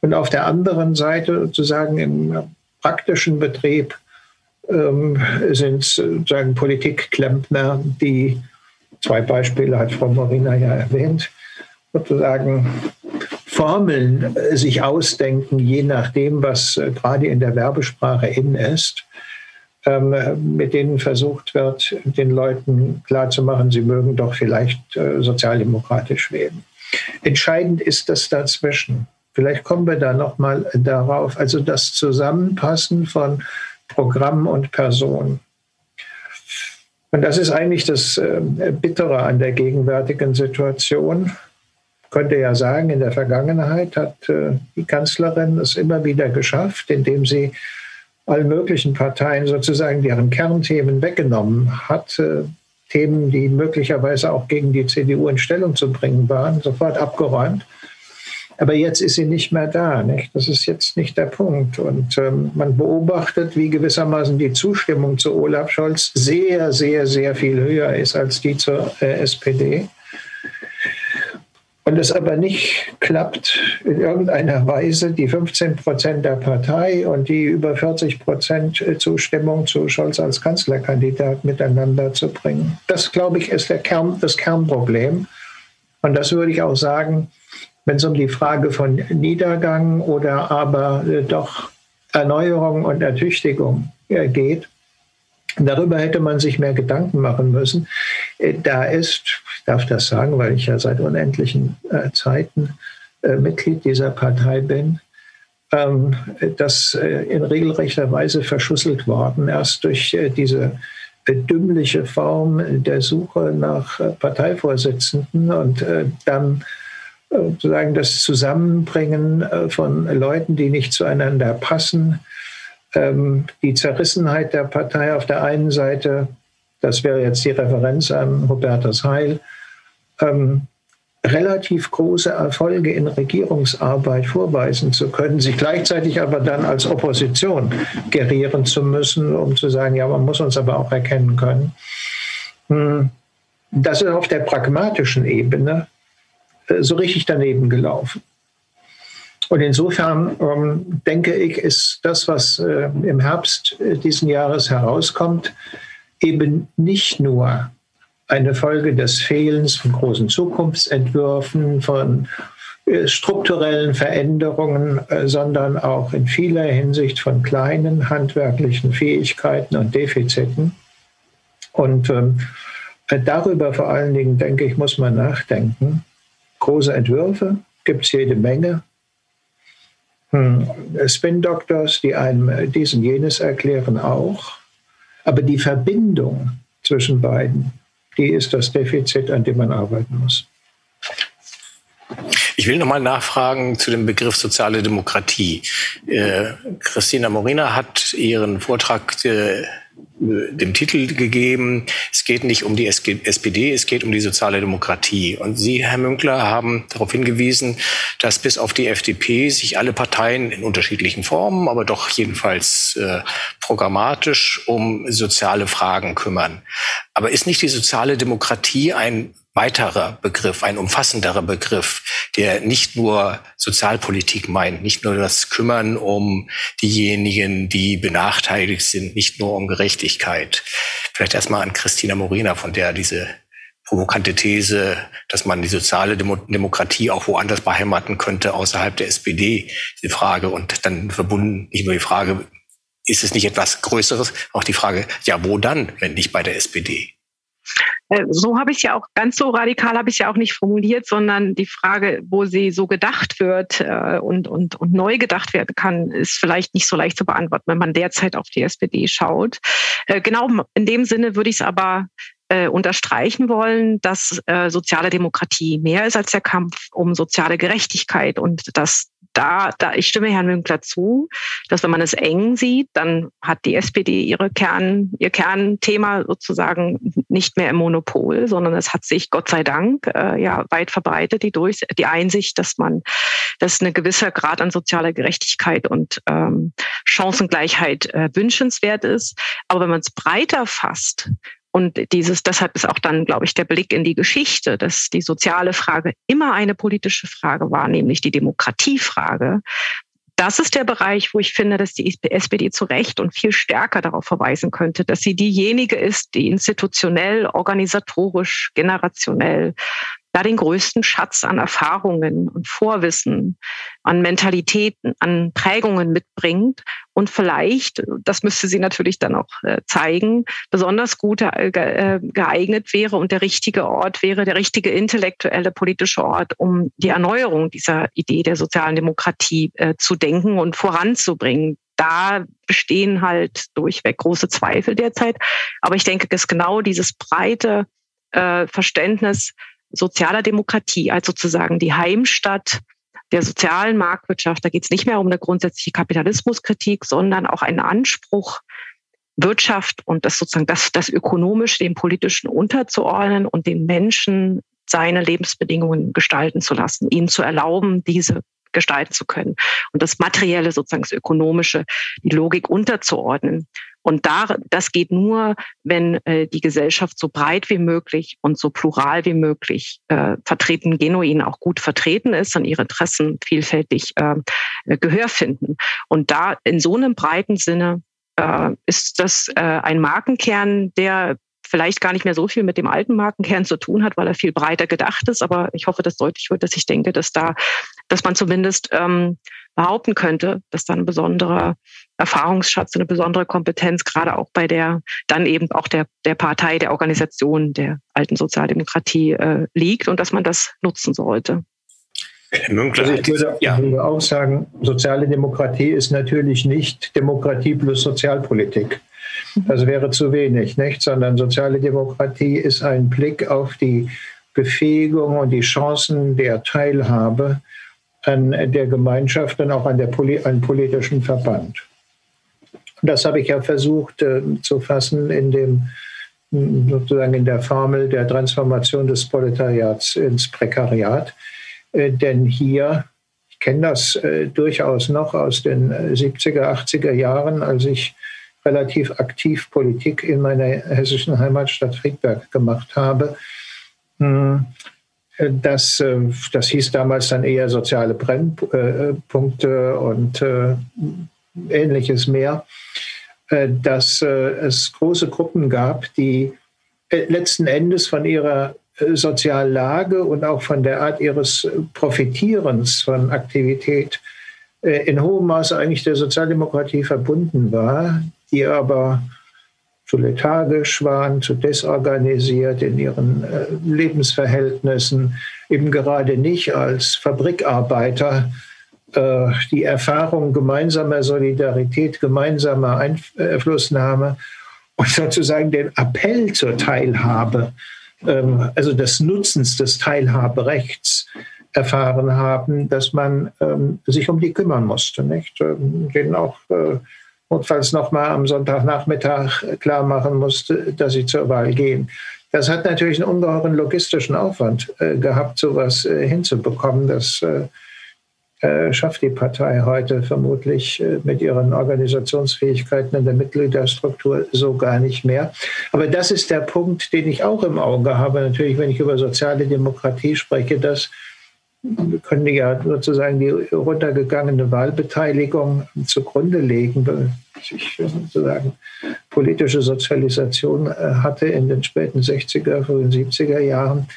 Und auf der anderen Seite sozusagen im praktischen Betrieb ähm, sind sozusagen Politikklempner, die zwei Beispiele hat Frau Morina ja erwähnt, sozusagen Formeln äh, sich ausdenken, je nachdem, was äh, gerade in der Werbesprache in ist, ähm, mit denen versucht wird, den Leuten klarzumachen, sie mögen doch vielleicht äh, sozialdemokratisch wählen. Entscheidend ist das dazwischen. Vielleicht kommen wir da noch mal darauf. Also das Zusammenpassen von Programm und Person. Und das ist eigentlich das Bittere an der gegenwärtigen Situation könnte ja sagen, in der Vergangenheit hat äh, die Kanzlerin es immer wieder geschafft, indem sie allen möglichen Parteien sozusagen deren Kernthemen weggenommen hat, äh, Themen, die möglicherweise auch gegen die CDU in Stellung zu bringen waren, sofort abgeräumt. Aber jetzt ist sie nicht mehr da. Nicht? Das ist jetzt nicht der Punkt. Und ähm, man beobachtet, wie gewissermaßen die Zustimmung zu Olaf Scholz sehr, sehr, sehr viel höher ist als die zur äh, SPD. Und es aber nicht klappt, in irgendeiner Weise die 15 Prozent der Partei und die über 40 Prozent Zustimmung zu Scholz als Kanzlerkandidat miteinander zu bringen. Das, glaube ich, ist Kern, das Kernproblem. Und das würde ich auch sagen, wenn es um die Frage von Niedergang oder aber äh, doch Erneuerung und Ertüchtigung äh, geht. Darüber hätte man sich mehr Gedanken machen müssen. Äh, da ist, darf das sagen, weil ich ja seit unendlichen äh, Zeiten äh, Mitglied dieser Partei bin, ähm, das in regelrechter Weise verschusselt worden, erst durch diese dümmliche Form der Suche nach Parteivorsitzenden und dann sozusagen das Zusammenbringen von Leuten, die nicht zueinander passen, ähm, die Zerrissenheit der Partei auf der einen Seite, das wäre jetzt die Referenz an Hubertus Heil, ähm, relativ große Erfolge in Regierungsarbeit vorweisen zu können, sich gleichzeitig aber dann als Opposition gerieren zu müssen, um zu sagen, ja, man muss uns aber auch erkennen können. Hm, das ist auf der pragmatischen Ebene äh, so richtig daneben gelaufen. Und insofern ähm, denke ich, ist das, was äh, im Herbst äh, diesen Jahres herauskommt, eben nicht nur eine Folge des Fehlens von großen Zukunftsentwürfen, von äh, strukturellen Veränderungen, äh, sondern auch in vieler Hinsicht von kleinen handwerklichen Fähigkeiten und Defiziten. Und ähm, darüber vor allen Dingen, denke ich, muss man nachdenken. Große Entwürfe gibt es jede Menge. Hm. Spin-Doctors, die einem dies und jenes erklären, auch. Aber die Verbindung zwischen beiden, die ist das Defizit, an dem man arbeiten muss. Ich will nochmal nachfragen zu dem Begriff soziale Demokratie. Äh, Christina Morina hat ihren Vortrag äh, dem Titel gegeben, es geht nicht um die SPD, es geht um die soziale Demokratie. Und Sie, Herr Münkler, haben darauf hingewiesen, dass bis auf die FDP sich alle Parteien in unterschiedlichen Formen, aber doch jedenfalls äh, programmatisch um soziale Fragen kümmern. Aber ist nicht die soziale Demokratie ein weiterer Begriff, ein umfassenderer Begriff, der nicht nur Sozialpolitik meint, nicht nur das Kümmern um diejenigen, die benachteiligt sind, nicht nur um Gerechtigkeit. Vielleicht erstmal an Christina Morina, von der diese provokante These, dass man die soziale Demo Demokratie auch woanders beheimaten könnte, außerhalb der SPD, die Frage und dann verbunden nicht nur die Frage, ist es nicht etwas Größeres, auch die Frage, ja, wo dann, wenn nicht bei der SPD? Äh, so habe ich es ja auch ganz so radikal habe ich ja auch nicht formuliert, sondern die Frage, wo sie so gedacht wird äh, und, und, und neu gedacht werden kann, ist vielleicht nicht so leicht zu beantworten, wenn man derzeit auf die SPD schaut. Äh, genau in dem Sinne würde ich es aber unterstreichen wollen, dass soziale Demokratie mehr ist als der Kampf um soziale Gerechtigkeit und dass da, da, ich stimme Herrn Münkler zu, dass wenn man es eng sieht, dann hat die SPD ihre Kern, ihr Kernthema sozusagen nicht mehr im Monopol, sondern es hat sich Gott sei Dank äh, ja weit verbreitet die durch die Einsicht, dass man, dass eine gewisse Grad an sozialer Gerechtigkeit und ähm, Chancengleichheit äh, wünschenswert ist. Aber wenn man es breiter fasst, und dieses, deshalb ist auch dann, glaube ich, der Blick in die Geschichte, dass die soziale Frage immer eine politische Frage war, nämlich die Demokratiefrage. Das ist der Bereich, wo ich finde, dass die SPD zu Recht und viel stärker darauf verweisen könnte, dass sie diejenige ist, die institutionell, organisatorisch, generationell da den größten Schatz an Erfahrungen und Vorwissen, an Mentalitäten, an Prägungen mitbringt und vielleicht, das müsste sie natürlich dann auch äh, zeigen, besonders gut äh, äh, geeignet wäre und der richtige Ort wäre, der richtige intellektuelle politische Ort, um die Erneuerung dieser Idee der sozialen Demokratie zu denken und voranzubringen da bestehen halt durchweg große Zweifel derzeit. Aber ich denke, dass genau dieses breite äh, Verständnis sozialer Demokratie als sozusagen die Heimstatt der sozialen Marktwirtschaft. Da geht es nicht mehr um eine grundsätzliche Kapitalismuskritik, sondern auch einen Anspruch, Wirtschaft und das sozusagen das, das ökonomisch dem politischen unterzuordnen und den Menschen seine Lebensbedingungen gestalten zu lassen, ihnen zu erlauben, diese gestalten zu können und das Materielle, sozusagen das Ökonomische, die Logik unterzuordnen. Und da, das geht nur, wenn äh, die Gesellschaft so breit wie möglich und so plural wie möglich äh, vertreten, genuin auch gut vertreten ist und ihre Interessen vielfältig äh, Gehör finden. Und da in so einem breiten Sinne äh, ist das äh, ein Markenkern, der vielleicht gar nicht mehr so viel mit dem alten Markenkern zu tun hat, weil er viel breiter gedacht ist. Aber ich hoffe, dass deutlich wird, dass ich denke, dass da, dass man zumindest ähm, behaupten könnte, dass da ein besonderer Erfahrungsschatz, eine besondere Kompetenz, gerade auch bei der, dann eben auch der, der Partei, der Organisation der alten Sozialdemokratie äh, liegt und dass man das nutzen sollte. Also ich würde, ja. würde auch sagen, soziale Demokratie ist natürlich nicht Demokratie plus Sozialpolitik. Das wäre zu wenig, nicht? Sondern soziale Demokratie ist ein Blick auf die Befähigung und die Chancen der Teilhabe an der Gemeinschaft und auch an der Poli an politischen Verband. Das habe ich ja versucht äh, zu fassen in dem sozusagen in der Formel der Transformation des Proletariats ins Prekariat. Äh, denn hier, ich kenne das äh, durchaus noch aus den 70er, 80er Jahren, als ich relativ aktiv Politik in meiner hessischen Heimatstadt Friedberg gemacht habe. Hm, das, äh, das hieß damals dann eher soziale Brennpunkte und äh, ähnliches mehr, äh, dass es große Gruppen gab, die letzten Endes von ihrer Soziallage und auch von der Art ihres Profitierens von Aktivität in hohem Maße eigentlich der Sozialdemokratie verbunden war, die aber zu lethargisch waren, zu desorganisiert in ihren äh, Lebensverhältnissen, eben gerade nicht als Fabrikarbeiter äh, die Erfahrung gemeinsamer Solidarität, gemeinsamer Einflussnahme und sozusagen den Appell zur Teilhabe, ähm, also des Nutzens des Teilhaberechts erfahren haben, dass man ähm, sich um die kümmern musste, nicht? Ähm, denen auch äh, notfalls nochmal am Sonntagnachmittag klar machen musste, dass sie zur Wahl gehen. Das hat natürlich einen ungeheuren logistischen Aufwand äh, gehabt, sowas äh, hinzubekommen. Das äh, äh schafft die Partei heute vermutlich äh, mit ihren Organisationsfähigkeiten in der Mitgliederstruktur so gar nicht mehr. Aber das ist der Punkt, den ich auch im Auge habe, natürlich, wenn ich über soziale Demokratie spreche, dass können ja sozusagen die runtergegangene Wahlbeteiligung zugrunde legen, weil ich sozusagen politische Sozialisation äh, hatte in den späten 60er, frühen 70er Jahren.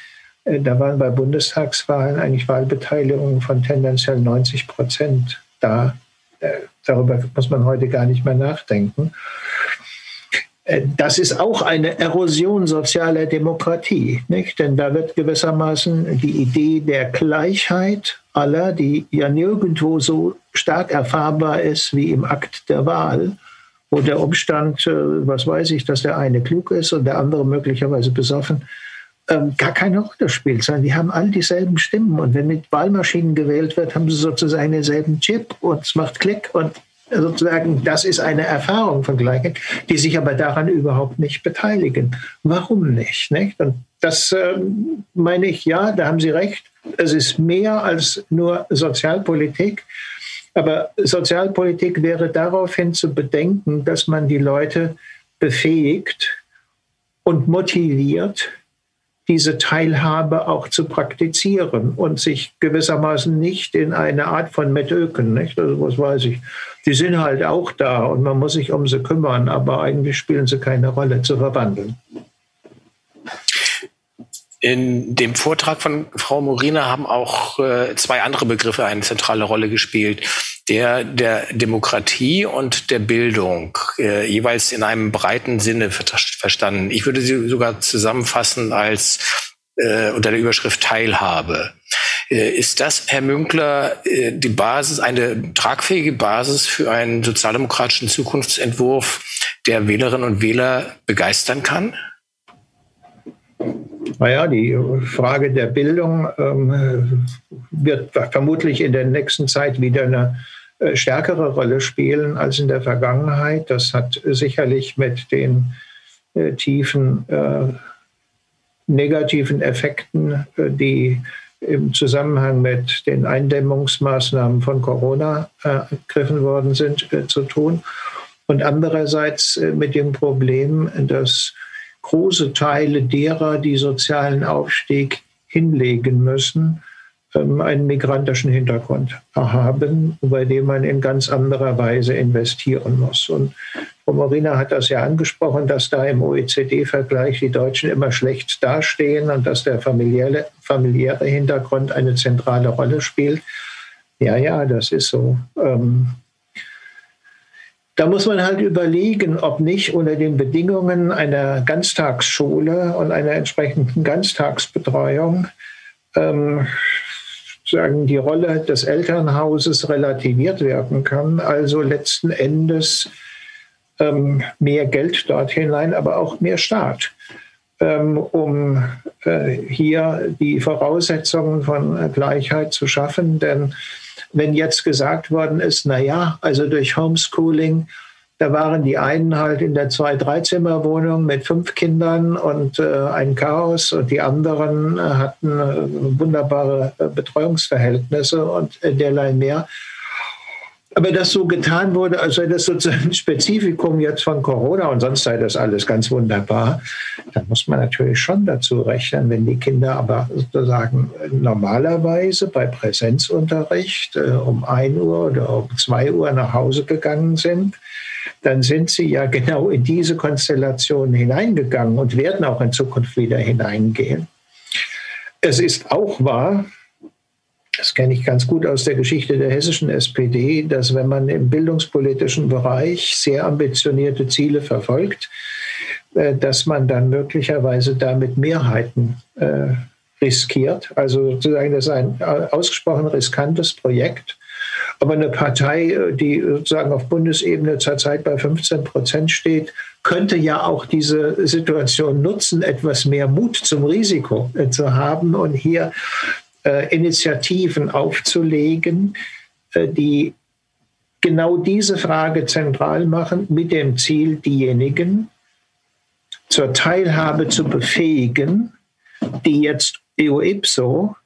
Äh, da waren bei Bundestagswahlen eigentlich Wahlbeteiligungen von tendenziell 90 Prozent da. Äh, darüber muss man heute gar nicht mehr nachdenken. Äh, das ist auch eine Erosion sozialer Demokratie, nicht? Denn da wird gewissermaßen die Idee der Gleichheit aller, die ja nirgendwo so stark erfahrbar ist wie im Akt der Wahl, wo der Umstand, äh, was weiß ich, dass der eine klug ist und der andere möglicherweise besoffen, ähm, gar keine Rolle spielt, sondern die haben all dieselben Stimmen. Und wenn mit Wahlmaschinen gewählt wird, haben sie sozusagen denselben Chip und es macht Klick und sozusagen, das ist eine Erfahrung von Gleichheit, die sich aber daran überhaupt nicht beteiligen. Warum nicht? nicht? Und das äh, meine ich, ja, da haben Sie recht. Es ist mehr als nur Sozialpolitik. Aber Sozialpolitik wäre daraufhin zu bedenken, dass man die Leute befähigt und motiviert, diese Teilhabe auch zu praktizieren und sich gewissermaßen nicht in eine Art von Metöken, nicht? Also was weiß ich, die sind halt auch da und man muss sich um sie kümmern, aber eigentlich spielen sie keine Rolle zu verwandeln. In dem Vortrag von Frau Morina haben auch äh, zwei andere Begriffe eine zentrale Rolle gespielt. Der der Demokratie und der Bildung, äh, jeweils in einem breiten Sinne verstanden. Ich würde sie sogar zusammenfassen als äh, unter der Überschrift Teilhabe. Äh, ist das, Herr Münkler, äh, die Basis, eine tragfähige Basis für einen sozialdemokratischen Zukunftsentwurf, der Wählerinnen und Wähler begeistern kann? Naja, die Frage der Bildung ähm, wird vermutlich in der nächsten Zeit wieder eine äh, stärkere Rolle spielen als in der Vergangenheit. Das hat sicherlich mit den äh, tiefen äh, negativen Effekten, die im Zusammenhang mit den Eindämmungsmaßnahmen von Corona äh, ergriffen worden sind, äh, zu tun. und andererseits äh, mit dem Problem, dass große Teile derer, die sozialen Aufstieg hinlegen müssen, einen migrantischen Hintergrund haben, bei dem man in ganz anderer Weise investieren muss. Und Frau Morina hat das ja angesprochen, dass da im OECD-Vergleich die Deutschen immer schlecht dastehen und dass der familiäre, familiäre Hintergrund eine zentrale Rolle spielt. Ja, ja, das ist so. Ähm, da muss man halt überlegen, ob nicht unter den Bedingungen einer Ganztagsschule und einer entsprechenden Ganztagsbetreuung ähm, sagen, die Rolle des Elternhauses relativiert werden kann. Also letzten Endes ähm, mehr Geld dort hinein, aber auch mehr Staat, ähm, um äh, hier die Voraussetzungen von Gleichheit zu schaffen. Denn wenn jetzt gesagt worden ist, na ja, also durch Homeschooling, da waren die einen halt in der zwei Dreizimmerwohnung mit fünf Kindern und äh, ein Chaos und die anderen äh, hatten äh, wunderbare äh, Betreuungsverhältnisse und derlei mehr. Aber dass so getan wurde, als sei das sozusagen ein Spezifikum jetzt von Corona und sonst sei das alles ganz wunderbar, dann muss man natürlich schon dazu rechnen, wenn die Kinder aber sozusagen normalerweise bei Präsenzunterricht äh, um 1 Uhr oder um 2 Uhr nach Hause gegangen sind, dann sind sie ja genau in diese Konstellation hineingegangen und werden auch in Zukunft wieder hineingehen. Es ist auch wahr, das kenne ich ganz gut aus der Geschichte der hessischen SPD, dass wenn man im bildungspolitischen Bereich sehr ambitionierte Ziele verfolgt, äh, dass man dann möglicherweise damit Mehrheiten äh, riskiert. Also sozusagen, das ist ein äh, ausgesprochen riskantes Projekt. Aber eine Partei, die sozusagen auf Bundesebene zurzeit bei 15 Prozent steht, könnte ja auch diese Situation nutzen, etwas mehr Mut zum Risiko zu haben und hier äh, Initiativen aufzulegen, äh, die genau diese Frage zentral machen, mit dem Ziel, diejenigen zur Teilhabe zu befähigen, die jetzt eo ipso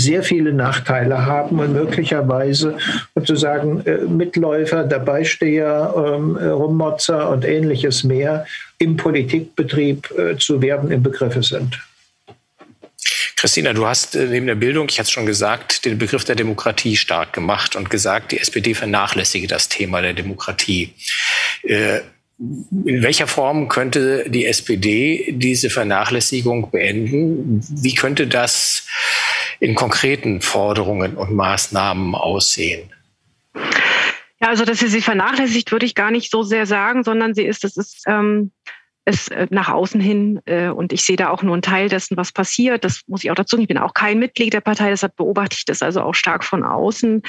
sehr viele Nachteile haben und möglicherweise sozusagen äh, Mitläufer, Dabeisteher, ähm, Rummotzer und ähnliches mehr im Politikbetrieb äh, zu werden im Begriffe sind. Christina, du hast äh, neben der Bildung, ich hatte es schon gesagt, den Begriff der Demokratie stark gemacht und gesagt, die SPD vernachlässige das Thema der Demokratie. In welcher Form könnte die SPD diese Vernachlässigung beenden? Wie könnte das in konkreten Forderungen und Maßnahmen aussehen? Ja, also dass sie sie vernachlässigt, würde ich gar nicht so sehr sagen, sondern sie ist, das ist ähm, es äh, nach außen hin äh, und ich sehe da auch nur einen Teil dessen, was passiert. Das muss ich auch dazu. Ich bin auch kein Mitglied der Partei, deshalb beobachte ich das also auch stark von außen.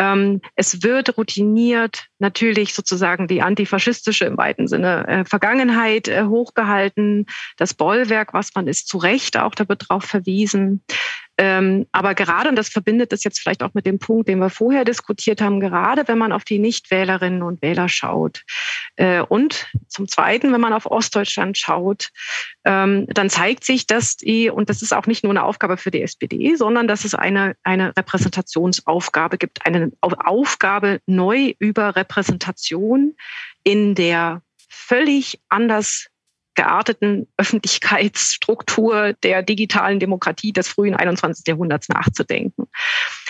Ähm, es wird routiniert natürlich sozusagen die antifaschistische im weiten Sinne äh, Vergangenheit äh, hochgehalten, das Bollwerk, was man ist, zu Recht auch, da wird drauf verwiesen. Ähm, aber gerade, und das verbindet es jetzt vielleicht auch mit dem Punkt, den wir vorher diskutiert haben, gerade wenn man auf die Nichtwählerinnen und Wähler schaut äh, und zum Zweiten, wenn man auf Ostdeutschland schaut, ähm, dann zeigt sich, dass die, und das ist auch nicht nur eine Aufgabe für die SPD, sondern dass es eine, eine Repräsentationsaufgabe gibt, eine Aufgabe neu über Repräsentation in der völlig anders gearteten Öffentlichkeitsstruktur der digitalen Demokratie des frühen 21. Jahrhunderts nachzudenken.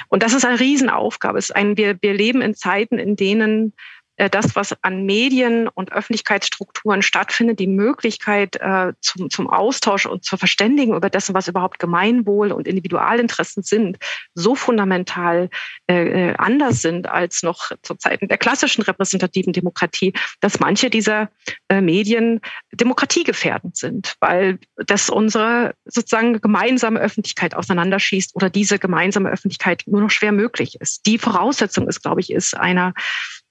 Und das ist eine Riesenaufgabe. Es ist ein, wir, wir leben in Zeiten, in denen das, was an Medien und Öffentlichkeitsstrukturen stattfindet, die Möglichkeit äh, zum, zum Austausch und zur Verständigung über dessen, was überhaupt Gemeinwohl und Individualinteressen sind, so fundamental äh, äh, anders sind als noch zu Zeiten der klassischen repräsentativen Demokratie, dass manche dieser äh, Medien demokratiegefährdend sind, weil das unsere sozusagen gemeinsame Öffentlichkeit auseinanderschießt oder diese gemeinsame Öffentlichkeit nur noch schwer möglich ist. Die Voraussetzung ist, glaube ich, ist einer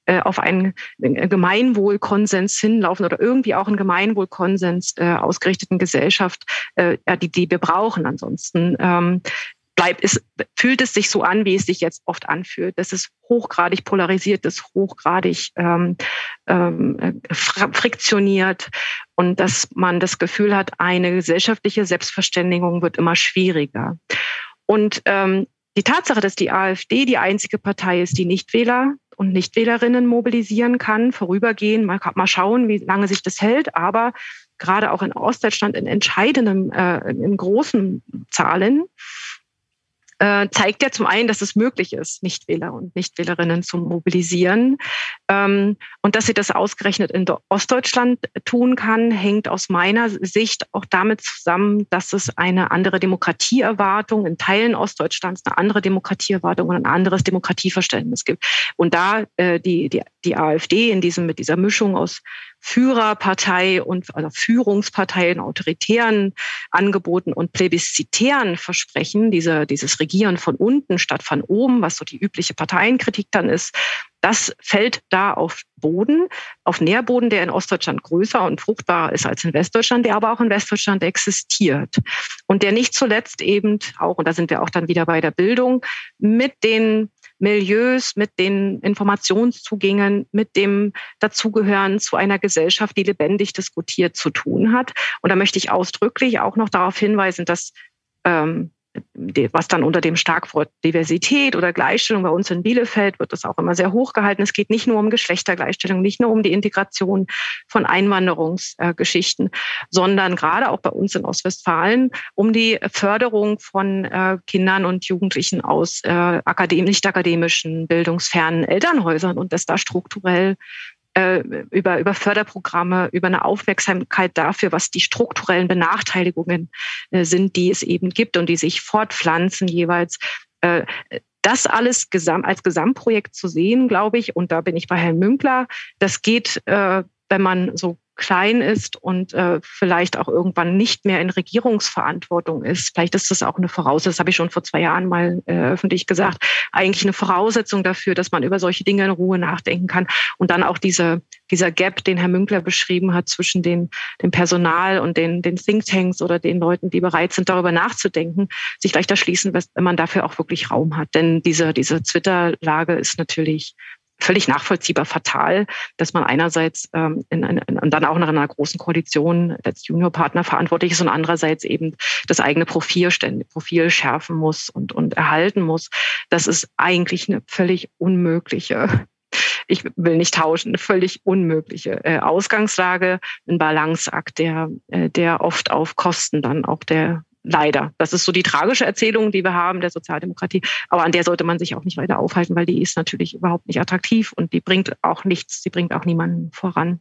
äh, auf einen Gemeinwohlkonsens hinlaufen oder irgendwie auch einen Gemeinwohlkonsens äh, ausgerichteten Gesellschaft, äh, die, die wir brauchen. Ansonsten ähm, bleibt es, fühlt es sich so an, wie es sich jetzt oft anfühlt. Das ist hochgradig polarisiert, das hochgradig ähm, ähm, friktioniert und dass man das Gefühl hat, eine gesellschaftliche Selbstverständigung wird immer schwieriger. Und ähm, die Tatsache, dass die AfD die einzige Partei ist, die Nichtwähler und Nichtwählerinnen mobilisieren kann, vorübergehen, mal, mal schauen, wie lange sich das hält, aber gerade auch in Ostdeutschland in entscheidenden, äh, in großen Zahlen äh, zeigt ja zum einen, dass es möglich ist, Nichtwähler und Nichtwählerinnen zu mobilisieren. Ähm, und dass sie das ausgerechnet in Ostdeutschland tun kann, hängt aus meiner Sicht auch damit zusammen, dass es eine andere Demokratieerwartung in Teilen Ostdeutschlands, eine andere Demokratieerwartung und ein anderes Demokratieverständnis gibt. Und da äh, die, die, die AfD in diesem, mit dieser Mischung aus Führerpartei und also Führungsparteien, autoritären Angeboten und plebiszitären Versprechen, diese, dieses Regieren von unten statt von oben, was so die übliche Parteienkritik dann ist, das fällt da auf Boden, auf Nährboden, der in Ostdeutschland größer und fruchtbarer ist als in Westdeutschland, der aber auch in Westdeutschland existiert. Und der nicht zuletzt eben auch, und da sind wir auch dann wieder bei der Bildung, mit den Milieus, mit den Informationszugängen, mit dem Dazugehören zu einer Gesellschaft, die lebendig diskutiert, zu tun hat. Und da möchte ich ausdrücklich auch noch darauf hinweisen, dass ähm, was dann unter dem Schlagwort Diversität oder Gleichstellung bei uns in Bielefeld wird das auch immer sehr hoch gehalten. Es geht nicht nur um Geschlechtergleichstellung, nicht nur um die Integration von Einwanderungsgeschichten, sondern gerade auch bei uns in Ostwestfalen um die Förderung von äh, Kindern und Jugendlichen aus äh, akadem nicht akademischen, bildungsfernen Elternhäusern und dass da strukturell äh, über, über Förderprogramme, über eine Aufmerksamkeit dafür, was die strukturellen Benachteiligungen äh, sind, die es eben gibt und die sich fortpflanzen jeweils. Äh, das alles als Gesamtprojekt zu sehen, glaube ich, und da bin ich bei Herrn Münkler, das geht, wenn man so klein ist und äh, vielleicht auch irgendwann nicht mehr in Regierungsverantwortung ist. Vielleicht ist das auch eine Voraussetzung, das habe ich schon vor zwei Jahren mal äh, öffentlich gesagt, eigentlich eine Voraussetzung dafür, dass man über solche Dinge in Ruhe nachdenken kann und dann auch diese, dieser Gap, den Herr Münkler beschrieben hat zwischen den, dem Personal und den, den Thinktanks oder den Leuten, die bereit sind, darüber nachzudenken, sich vielleicht erschließen, wenn man dafür auch wirklich Raum hat. Denn diese, diese Twitter-Lage ist natürlich völlig nachvollziehbar fatal, dass man einerseits ähm, in, in, in, dann auch nach einer großen Koalition als Juniorpartner verantwortlich ist und andererseits eben das eigene Profil, Profil schärfen muss und, und erhalten muss. Das ist eigentlich eine völlig unmögliche ich will nicht tauschen, eine völlig unmögliche äh, Ausgangslage, ein Balanceakt, der, äh, der oft auf Kosten dann auch der Leider. Das ist so die tragische Erzählung, die wir haben der Sozialdemokratie. Aber an der sollte man sich auch nicht weiter aufhalten, weil die ist natürlich überhaupt nicht attraktiv und die bringt auch nichts, die bringt auch niemanden voran.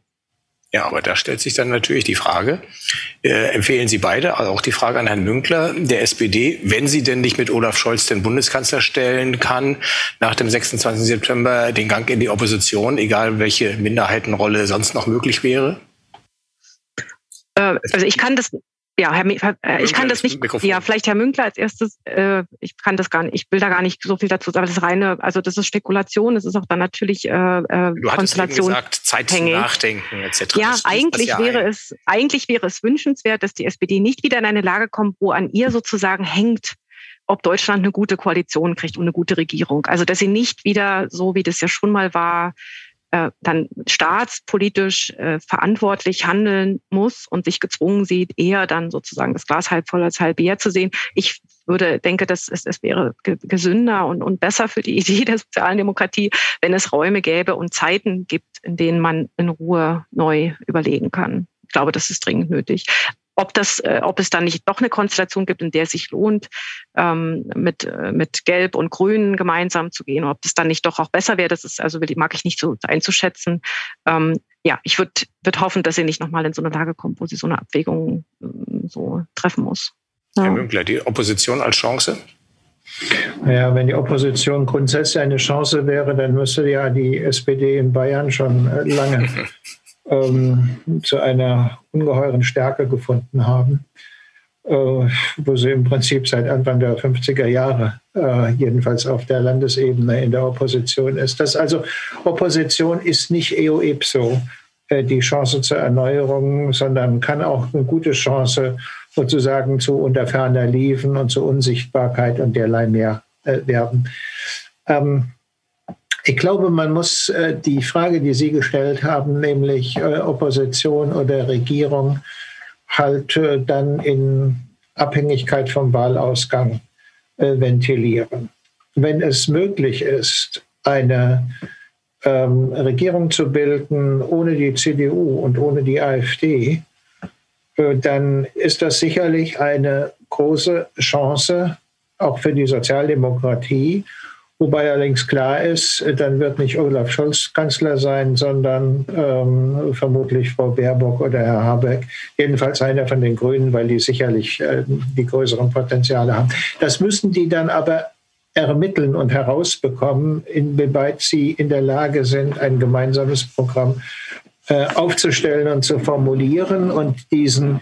Ja, aber da stellt sich dann natürlich die Frage, äh, empfehlen Sie beide, also auch die Frage an Herrn Münkler, der SPD, wenn sie denn nicht mit Olaf Scholz den Bundeskanzler stellen kann, nach dem 26. September den Gang in die Opposition, egal welche Minderheitenrolle sonst noch möglich wäre? Äh, also ich kann das ja, Herr, äh, ich kann das nicht. Mikrofon. Ja, vielleicht Herr Münkler als erstes. Äh, ich kann das gar nicht. Ich will da gar nicht so viel dazu sagen. Das ist reine, also das ist Spekulation. Das ist auch dann natürlich äh, äh du Konstellation. Eben gesagt, Zeit zum Nachdenken etc. Ja, eigentlich ja wäre ein. es eigentlich wäre es wünschenswert, dass die SPD nicht wieder in eine Lage kommt, wo an ihr sozusagen hängt, ob Deutschland eine gute Koalition kriegt und eine gute Regierung. Also dass sie nicht wieder so wie das ja schon mal war äh, dann staatspolitisch äh, verantwortlich handeln muss und sich gezwungen sieht, eher dann sozusagen das Glas halb voll als halb leer zu sehen. Ich würde denke, dass es, es wäre gesünder und, und besser für die Idee der sozialen Demokratie, wenn es Räume gäbe und Zeiten gibt, in denen man in Ruhe neu überlegen kann. Ich glaube, das ist dringend nötig ob das, äh, ob es dann nicht doch eine Konstellation gibt, in der es sich lohnt, ähm, mit, äh, mit Gelb und Grün gemeinsam zu gehen, ob das dann nicht doch auch besser wäre, das ist also mag ich nicht so einzuschätzen. Ähm, ja, ich würde würd hoffen, dass sie nicht nochmal in so eine Lage kommt, wo sie so eine Abwägung äh, so treffen muss. Ja. Herr Münkler, die Opposition als Chance? Naja, wenn die Opposition grundsätzlich eine Chance wäre, dann müsste ja die SPD in Bayern schon äh, lange ähm, zu einer ungeheuren Stärke gefunden haben, äh, wo sie im Prinzip seit Anfang der 50er Jahre äh, jedenfalls auf der Landesebene in der Opposition ist. Das also Opposition ist nicht eo ipso äh, die Chance zur Erneuerung, sondern kann auch eine gute Chance sozusagen zu unter ferner Liefen und zu Unsichtbarkeit und derlei mehr äh, werden. Ähm, ich glaube, man muss äh, die Frage, die Sie gestellt haben, nämlich äh, Opposition oder Regierung, halt äh, dann in Abhängigkeit vom Wahlausgang ventilieren. Wenn es möglich ist, eine ähm, Regierung zu bilden ohne die CDU und ohne die AfD, äh, dann ist das sicherlich eine große Chance auch für die Sozialdemokratie. Wobei allerdings klar ist, dann wird nicht Olaf Scholz Kanzler sein, sondern ähm, vermutlich Frau Baerbock oder Herr Habeck. Jedenfalls einer von den Grünen, weil die sicherlich äh, die größeren Potenziale haben. Das müssen die dann aber ermitteln und herausbekommen, inwieweit sie in der Lage sind, ein gemeinsames Programm äh, aufzustellen und zu formulieren und diesen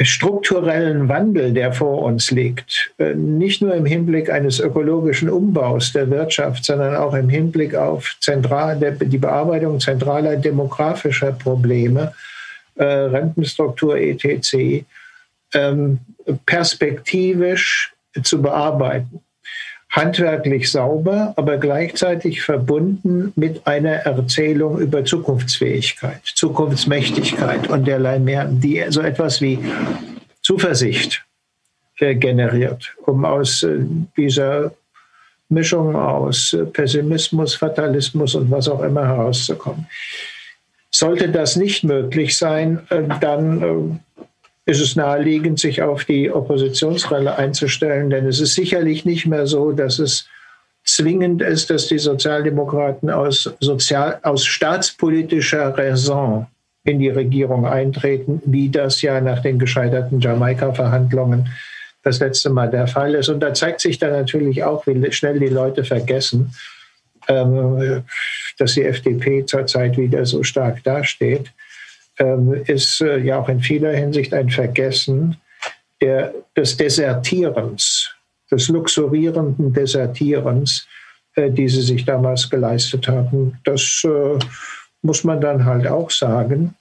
strukturellen Wandel, der vor uns liegt, äh, nicht nur im Hinblick eines ökologischen Umbaus der Wirtschaft, sondern auch im Hinblick auf zentral, die Bearbeitung zentraler demografischer Probleme, äh, Rentenstruktur etc., ähm, perspektivisch zu bearbeiten handwerklich sauber, aber gleichzeitig verbunden mit einer Erzählung über Zukunftsfähigkeit, Zukunftsmächtigkeit und derlei mehr, die so etwas wie Zuversicht äh, generiert, um aus äh, dieser Mischung aus Pessimismus, Fatalismus und was auch immer herauszukommen. Sollte das nicht möglich sein, äh, dann ist es naheliegend, sich auf die Oppositionsrolle einzustellen, denn es ist sicherlich nicht mehr so, dass es zwingend ist, dass die Sozialdemokraten aus, sozial, aus staatspolitischer Raison in die Regierung eintreten, wie das ja nach den gescheiterten Jamaika-Verhandlungen das letzte Mal der Fall ist. Und da zeigt sich dann natürlich auch, wie schnell die Leute vergessen, ähm, dass die FDP zurzeit wieder so stark dasteht ist äh, ja auch in vieler Hinsicht ein Vergessen der, des Desertierens, des luxurierenden Desertierens, äh, die sie sich damals geleistet haben. Das äh, muss man dann halt auch sagen.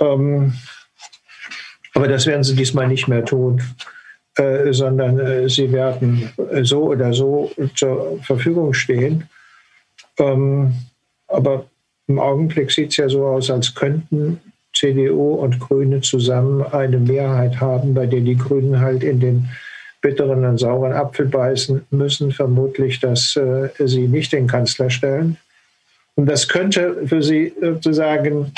Ähm, aber das werden sie diesmal nicht mehr tun, sondern sie werden so oder so zur Verfügung stehen. Ähm, aber im Augenblick sieht es ja so aus, als könnten CDU und Grüne zusammen eine Mehrheit haben, bei der die Grünen halt in den bitteren und sauren Apfel beißen müssen, vermutlich, dass äh, sie nicht den Kanzler stellen. Und das könnte für sie sozusagen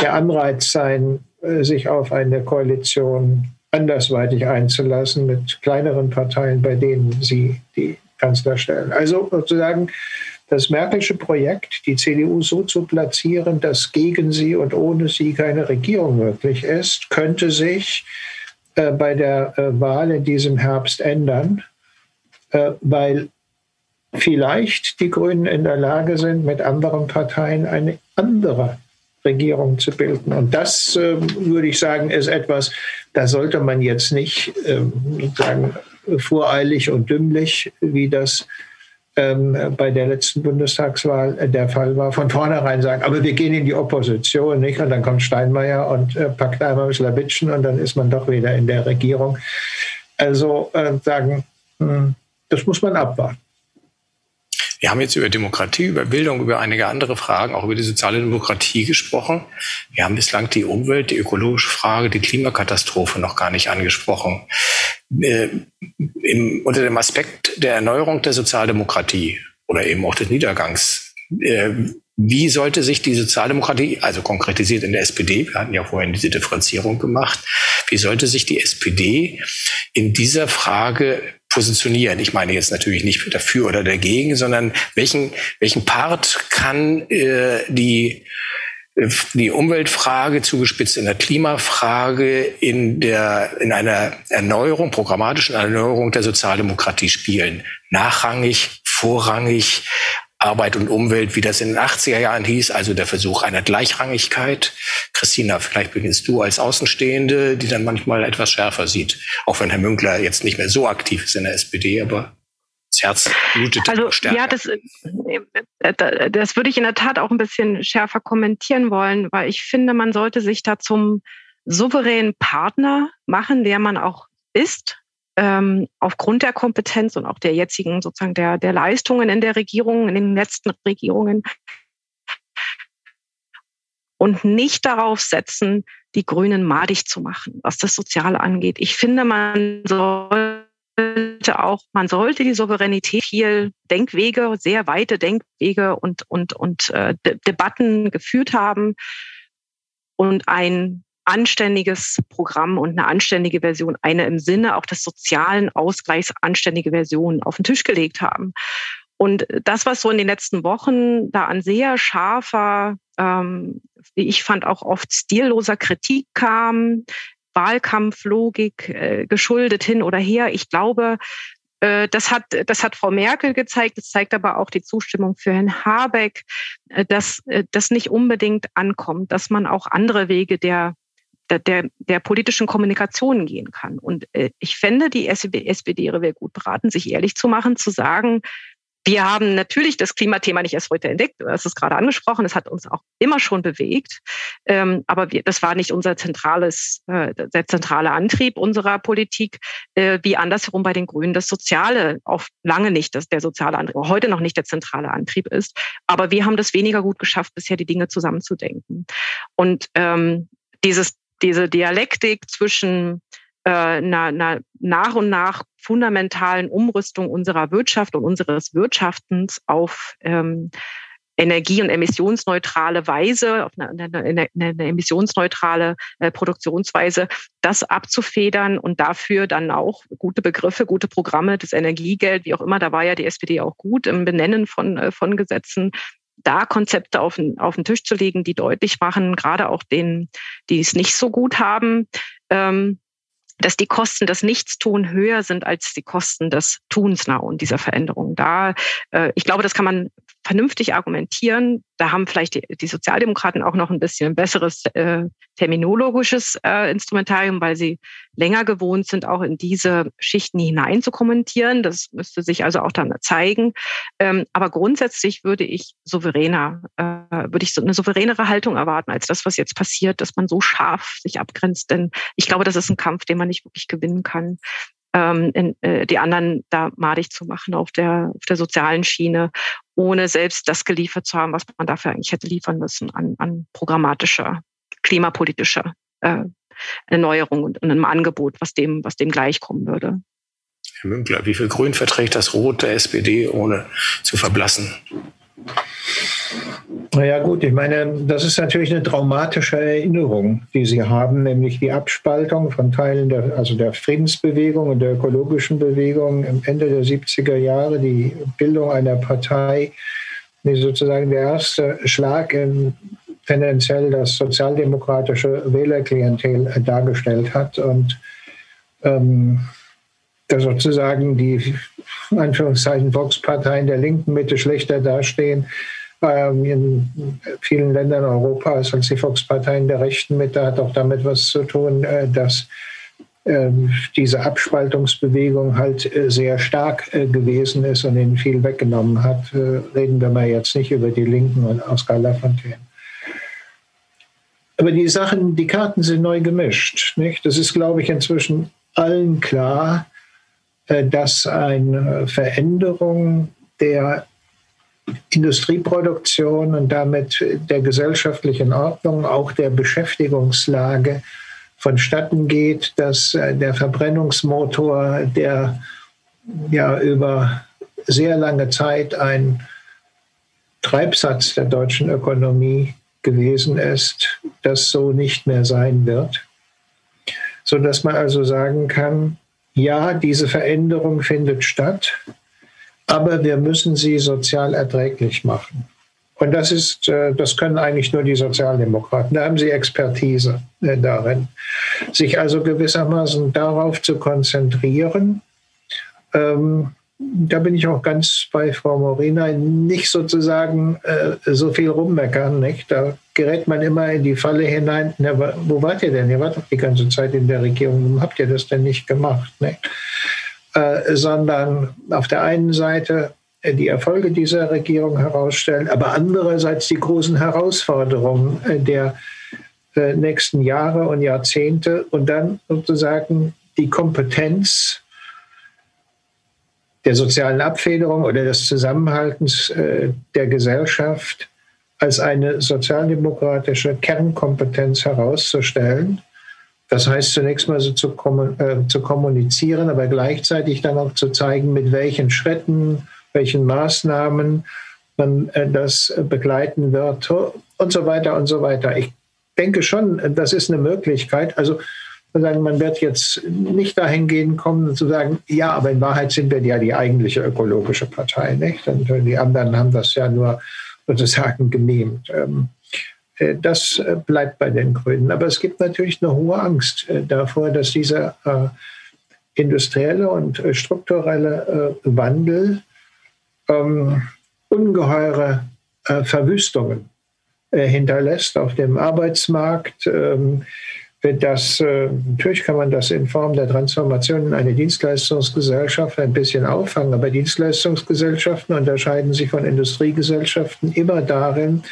der Anreiz sein, äh, sich auf eine Koalition andersweitig einzulassen mit kleineren Parteien, bei denen sie die Kanzler stellen. Also sozusagen das Merkelsche Projekt, die CDU so zu platzieren, dass gegen sie und ohne sie keine Regierung möglich ist, könnte sich äh, bei der äh, Wahl in diesem Herbst ändern, äh, weil vielleicht die Grünen in der Lage sind, mit anderen Parteien eine andere Regierung zu bilden. Und das, ähm, würde ich sagen, ist etwas, da sollte man jetzt nicht ähm, sozusagen voreilig und dümmlich, wie das bei der letzten Bundestagswahl äh, der Fall war, von vornherein sagen, aber wir gehen in die Opposition, nicht? Und dann kommt Steinmeier und äh, packt einmal ein Slawitschen und dann ist man doch wieder in der Regierung. Also äh, sagen, hm, das muss man abwarten. Wir haben jetzt über Demokratie, über Bildung, über einige andere Fragen, auch über die soziale Demokratie gesprochen. Wir haben bislang die Umwelt, die ökologische Frage, die Klimakatastrophe noch gar nicht angesprochen. Äh, im, unter dem Aspekt der Erneuerung der Sozialdemokratie oder eben auch des Niedergangs, äh, wie sollte sich die Sozialdemokratie, also konkretisiert in der SPD, wir hatten ja vorhin diese Differenzierung gemacht, wie sollte sich die SPD in dieser Frage positionieren. Ich meine jetzt natürlich nicht dafür oder dagegen, sondern welchen, welchen Part kann äh, die die Umweltfrage zugespitzt in der Klimafrage in der in einer Erneuerung programmatischen Erneuerung der Sozialdemokratie spielen nachrangig vorrangig Arbeit und Umwelt, wie das in den 80er Jahren hieß, also der Versuch einer Gleichrangigkeit. Christina, vielleicht beginnst du als Außenstehende, die dann manchmal etwas schärfer sieht, auch wenn Herr Münkler jetzt nicht mehr so aktiv ist in der SPD, aber das Herz blutet also, stärker. Ja, das, äh, das würde ich in der Tat auch ein bisschen schärfer kommentieren wollen, weil ich finde, man sollte sich da zum souveränen Partner machen, der man auch ist, ähm, aufgrund der Kompetenz und auch der jetzigen sozusagen der, der Leistungen in der Regierung, in den letzten Regierungen und nicht darauf setzen, die Grünen madig zu machen, was das Soziale angeht. Ich finde, man sollte auch, man sollte die Souveränität viel Denkwege, sehr weite Denkwege und, und, und äh, De Debatten geführt haben und ein anständiges Programm und eine anständige Version, eine im Sinne auch des sozialen Ausgleichs anständige Version auf den Tisch gelegt haben. Und das, was so in den letzten Wochen da an sehr scharfer, ähm, wie ich fand, auch oft stilloser Kritik kam, Wahlkampflogik äh, geschuldet hin oder her. Ich glaube, äh, das hat, das hat Frau Merkel gezeigt. Das zeigt aber auch die Zustimmung für Herrn Habeck, äh, dass äh, das nicht unbedingt ankommt, dass man auch andere Wege der der, der, der politischen Kommunikation gehen kann. Und äh, ich fände, die SPD wäre gut beraten, sich ehrlich zu machen, zu sagen, wir haben natürlich das Klimathema nicht erst heute entdeckt, hast es gerade angesprochen, es hat uns auch immer schon bewegt, ähm, aber wir, das war nicht unser zentrales, äh, der zentrale Antrieb unserer Politik, äh, wie andersherum bei den Grünen das Soziale auf lange nicht das, der soziale Antrieb, heute noch nicht der zentrale Antrieb ist, aber wir haben das weniger gut geschafft, bisher die Dinge zusammenzudenken. Und ähm, dieses, diese Dialektik zwischen äh, einer, einer nach und nach fundamentalen Umrüstung unserer Wirtschaft und unseres Wirtschaftens auf ähm, energie- und emissionsneutrale Weise, auf eine, eine, eine emissionsneutrale äh, Produktionsweise, das abzufedern und dafür dann auch gute Begriffe, gute Programme, das Energiegeld, wie auch immer, da war ja die SPD auch gut im Benennen von, äh, von Gesetzen, da Konzepte auf den, auf den Tisch zu legen, die deutlich machen, gerade auch denen, die es nicht so gut haben, ähm, dass die Kosten des Nichtstun höher sind als die Kosten des Tuns now und dieser Veränderung. Da, äh, ich glaube, das kann man vernünftig argumentieren. Da haben vielleicht die, die Sozialdemokraten auch noch ein bisschen besseres äh, terminologisches äh, Instrumentarium, weil sie länger gewohnt sind, auch in diese Schichten hinein zu kommentieren. Das müsste sich also auch dann zeigen. Ähm, aber grundsätzlich würde ich souveräner, äh, würde ich so eine souveränere Haltung erwarten als das, was jetzt passiert, dass man so scharf sich abgrenzt. Denn ich glaube, das ist ein Kampf, den man nicht wirklich gewinnen kann ähm, in, äh, die anderen da madig zu machen auf der, auf der sozialen Schiene, ohne selbst das geliefert zu haben, was man dafür eigentlich hätte liefern müssen an, an programmatischer, klimapolitischer äh, Erneuerung und einem Angebot, was dem, was dem gleichkommen würde. Herr Münkler, wie viel Grün verträgt das Rot der SPD, ohne zu verblassen? Naja gut, ich meine, das ist natürlich eine traumatische Erinnerung, die Sie haben, nämlich die Abspaltung von Teilen der, also der Friedensbewegung und der ökologischen Bewegung im Ende der 70er Jahre, die Bildung einer Partei, die sozusagen der erste Schlag in tendenziell das sozialdemokratische Wählerklientel dargestellt hat. Und ähm, da sozusagen die Anführungszeichen Volksparteien der linken Mitte schlechter dastehen ähm, in vielen Ländern Europas als die Volksparteien der rechten Mitte hat auch damit was zu tun, äh, dass ähm, diese Abspaltungsbewegung halt äh, sehr stark äh, gewesen ist und ihnen viel weggenommen hat. Reden wir mal jetzt nicht über die Linken und Oskar Lafontaine. Aber die Sachen, die Karten sind neu gemischt. Nicht? Das ist, glaube ich, inzwischen allen klar, dass eine Veränderung der Industrieproduktion und damit der gesellschaftlichen Ordnung, auch der Beschäftigungslage vonstatten geht, dass äh, der Verbrennungsmotor, der ja über sehr lange Zeit ein Treibsatz der deutschen Ökonomie gewesen ist, das so nicht mehr sein wird, sodass man also sagen kann, ja, diese Veränderung findet statt, aber wir müssen sie sozial erträglich machen. Und das ist, äh, das können eigentlich nur die Sozialdemokraten. Da haben sie Expertise äh, darin, sich also gewissermaßen darauf zu konzentrieren. Ähm, da bin ich auch ganz bei Frau Morina, nicht sozusagen äh, so viel rummeckern. Nicht? Da gerät man immer in die Falle hinein. Na, wo wart ihr denn? Ihr wart doch die ganze Zeit in der Regierung. Warum habt ihr das denn nicht gemacht? Nicht? Äh, sondern auf der einen Seite äh, die Erfolge dieser Regierung herausstellen, aber andererseits die großen Herausforderungen äh, der nächsten Jahre und Jahrzehnte und dann sozusagen die Kompetenz der sozialen Abfederung oder des Zusammenhaltens der Gesellschaft als eine sozialdemokratische Kernkompetenz herauszustellen Das heißt zunächst mal so zu, äh, zu kommunizieren, aber gleichzeitig dann auch zu zeigen, mit welchen Schritten, welchen Maßnahmen man äh, das begleiten wird und so weiter und so weiter. Ich denke schon, das ist eine Möglichkeit. Also man wird jetzt nicht dahin gehen kommen zu sagen, ja, aber in Wahrheit sind wir ja die eigentliche ökologische Partei, nicht? Und die anderen haben das ja nur sozusagen. Ähm, äh, das äh, bleibt bei den Grünen. Aber es gibt natürlich eine hohe Angst davor, dass dieser industrielle und strukturelle Wandel ähm, ungeheure Verwüstungen äh, hinterlässt auf dem Arbeitsmarkt. Das, äh, natürlich kann man das in Form der Transformation in eine Dienstleistungsgesellschaft ein bisschen auffangen, aber Dienstleistungsgesellschaften unterscheiden sich von Industriegesellschaften immer darin,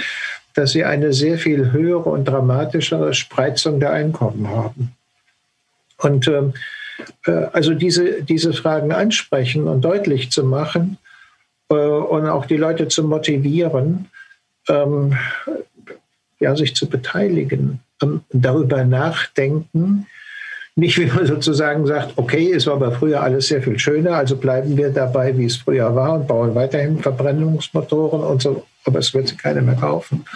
dass sie eine sehr viel höhere und dramatischere Spreizung der Einkommen haben. Und ähm, äh, also diese, diese Fragen ansprechen und deutlich zu machen äh, und auch die Leute zu motivieren, ähm, ja, sich zu beteiligen, darüber nachdenken. Nicht, wie man sozusagen sagt, okay, es war aber früher alles sehr viel schöner, also bleiben wir dabei, wie es früher war und bauen weiterhin Verbrennungsmotoren und so, aber es wird keiner mehr kaufen.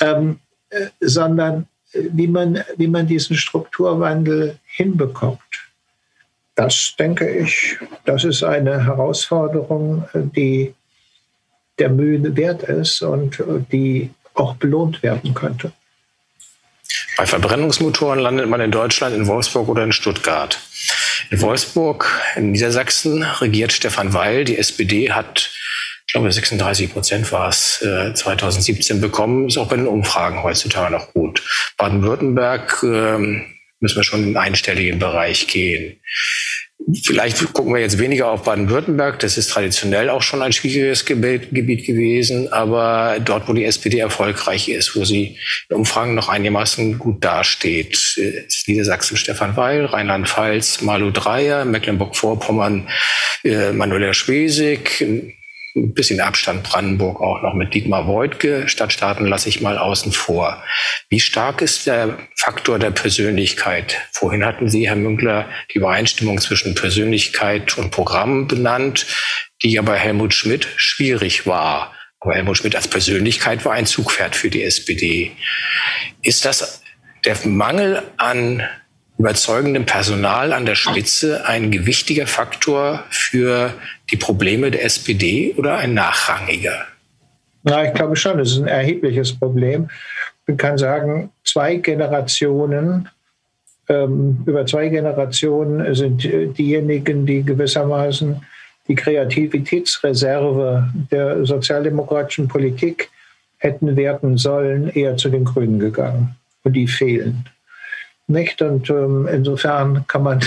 Ähm, äh, sondern äh, wie man, wie man diesen Strukturwandel hinbekommt. Das denke ich, das ist eine Herausforderung, äh, die der Mühe wert ist und äh, die auch belohnt werden könnte. Bei Verbrennungsmotoren landet man in Deutschland, in Wolfsburg oder in Stuttgart. In Wolfsburg, in Niedersachsen, regiert Stefan Weil. Die SPD hat, ich glaube, 36 Prozent war es, 2017 bekommen. Ist auch bei den Umfragen heutzutage noch gut. Baden-Württemberg ähm, müssen wir schon in den einstelligen Bereich gehen. Vielleicht gucken wir jetzt weniger auf Baden-Württemberg. Das ist traditionell auch schon ein schwieriges Gebiet, gewesen. Aber dort, wo die SPD erfolgreich ist, wo sie in Umfragen noch einigermaßen gut dasteht, ist Niedersachsen Stefan Weil, Rheinland-Pfalz Malu Dreyer, Mecklenburg-Vorpommern äh, Manuela Schwesig, ein bisschen Abstand Brandenburg auch noch mit Dietmar Woidke. Stadtstaaten lasse ich mal außen vor. Wie stark ist der Faktor der Persönlichkeit? Vorhin hatten Sie, Herr Münkler, die Übereinstimmung zwischen Persönlichkeit und Programm benannt, die ja bei Helmut Schmidt schwierig war. Aber Helmut Schmidt als Persönlichkeit war ein Zugpferd für die SPD. Ist das der Mangel an überzeugendem Personal an der Spitze ein gewichtiger Faktor für die Probleme der SPD oder ein nachrangiger? Ja, ich glaube schon, es ist ein erhebliches Problem. Man kann sagen, zwei Generationen, ähm, über zwei Generationen sind diejenigen, die gewissermaßen die Kreativitätsreserve der sozialdemokratischen Politik hätten werden sollen, eher zu den Grünen gegangen. Und die fehlen. Nicht? Und ähm, insofern kann man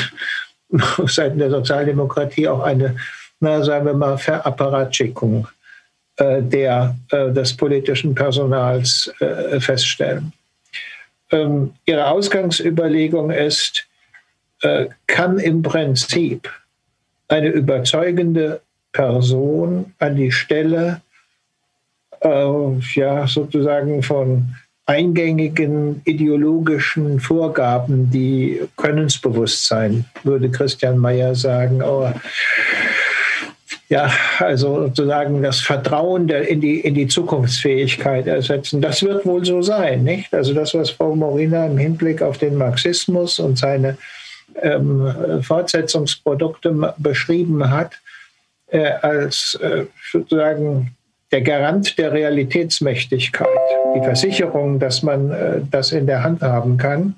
auf Seiten der Sozialdemokratie auch eine, na, sagen wir mal, Verapparatschikung äh, der, äh, des politischen Personals äh, feststellen. Ähm, ihre Ausgangsüberlegung ist, äh, kann im Prinzip eine überzeugende Person an die Stelle äh, ja, sozusagen von eingängigen ideologischen Vorgaben, die Könnensbewusstsein, würde Christian Mayer sagen. Oh, ja, also sozusagen das Vertrauen in, die, in die Zukunftsfähigkeit ersetzen. Das wird wohl so sein, nicht? Also das, was Frau Morina im Hinblick auf den Marxismus und seine ähm, Fortsetzungsprodukte beschrieben hat, äh, als äh, sozusagen der Garant der Realitätsmächtigkeit, die Versicherung, dass man äh, das in der Hand haben kann,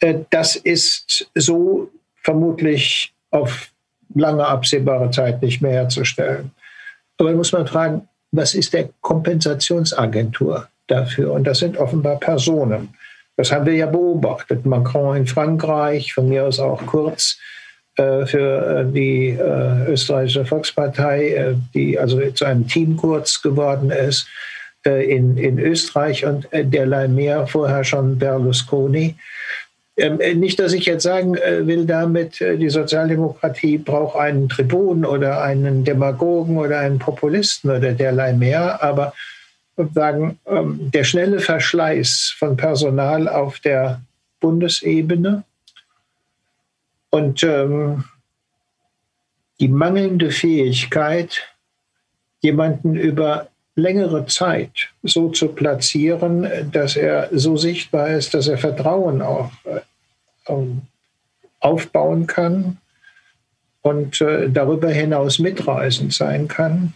äh, das ist so vermutlich auf lange absehbare Zeit nicht mehr herzustellen. Aber muss man fragen, was ist der Kompensationsagentur dafür? Und das sind offenbar Personen. Das haben wir ja beobachtet. Macron in Frankreich, von mir aus auch Kurz für äh, die äh, österreichische Volkspartei, die also zu einem Team kurz geworden ist in, in Österreich und derlei mehr vorher schon Berlusconi. Ähm, nicht, dass ich jetzt sagen will damit, die Sozialdemokratie braucht einen Tribun oder einen Demagogen oder einen Populisten oder derlei mehr, aber sagen, ähm, der schnelle Verschleiß von Personal auf der Bundesebene. Und ähm, die mangelnde Fähigkeit, jemanden über längere Zeit so zu platzieren, dass er so sichtbar ist, dass er Vertrauen auch äh, aufbauen kann und äh, darüber hinaus mitreisend sein kann.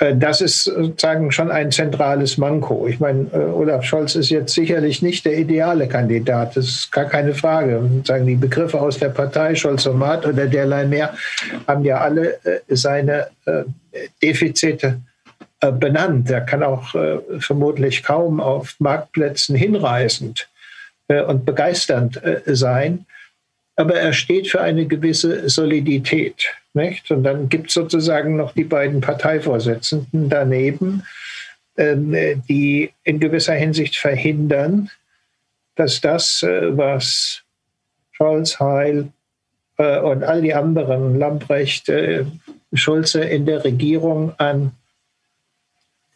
Äh, das ist sozusagen schon ein zentrales Manko. Ich meine, äh, Olaf Scholz ist jetzt sicherlich nicht der ideale Kandidat, das ist gar keine Frage. Sagen die Begriffe aus der Partei, Scholzomat oder derlei mehr, haben ja alle äh, seine Defizite benannt. Er kann auch vermutlich kaum auf Marktplätzen hinreißend und begeisternd sein aber er steht für eine gewisse Solidität. Nicht? Und dann gibt es sozusagen noch die beiden Parteivorsitzenden daneben, ähm, die in gewisser Hinsicht verhindern, dass das, äh, was Scholz, Heil äh, und all die anderen, Lamprecht, äh, Schulze in der Regierung an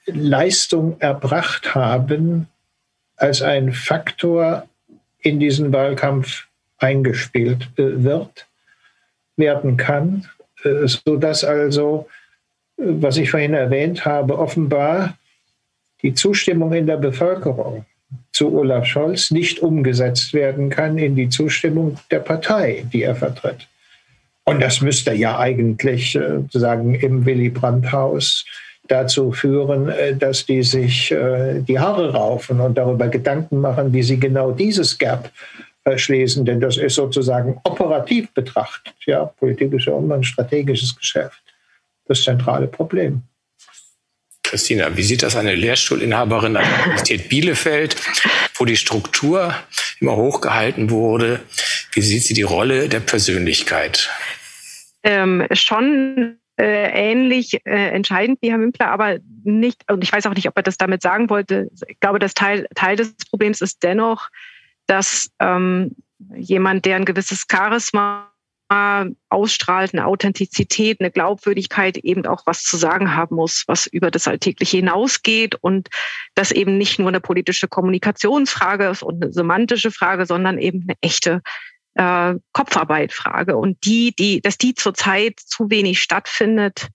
Leistung erbracht haben, als ein Faktor in diesen Wahlkampf eingespielt wird, werden kann, sodass also, äh, was ich vorhin erwähnt habe, offenbar die Zustimmung in der Bevölkerung zu Olaf Scholz nicht umgesetzt werden kann in die Zustimmung der Partei, die er vertritt. Und das müsste ja eigentlich sozusagen im Willy Brandt-Haus dazu führen, dass die sich die Haare raufen und darüber Gedanken machen, wie sie genau dieses Gap schließen, denn das ist sozusagen operativ betrachtet. Ja, Politik ist ja immer ein strategisches Geschäft. Das zentrale Problem. Christina, wie sieht das eine Lehrstuhlinhaberin an der Universität Bielefeld, wo die Struktur immer hochgehalten wurde? Wie sieht sie die Rolle der Persönlichkeit? Ähm, schon äh, ähnlich äh, entscheidend wie Herr Mümpler, aber nicht, und ich weiß auch nicht, ob er das damit sagen wollte. Ich glaube, das Teil, Teil des Problems ist dennoch, dass ähm, jemand, der ein gewisses Charisma ausstrahlt, eine Authentizität, eine Glaubwürdigkeit eben auch was zu sagen haben muss, was über das Alltägliche hinausgeht und das eben nicht nur eine politische Kommunikationsfrage ist und eine semantische Frage, sondern eben eine echte äh, Kopfarbeitfrage. Und die, die, dass die zurzeit zu wenig stattfindet,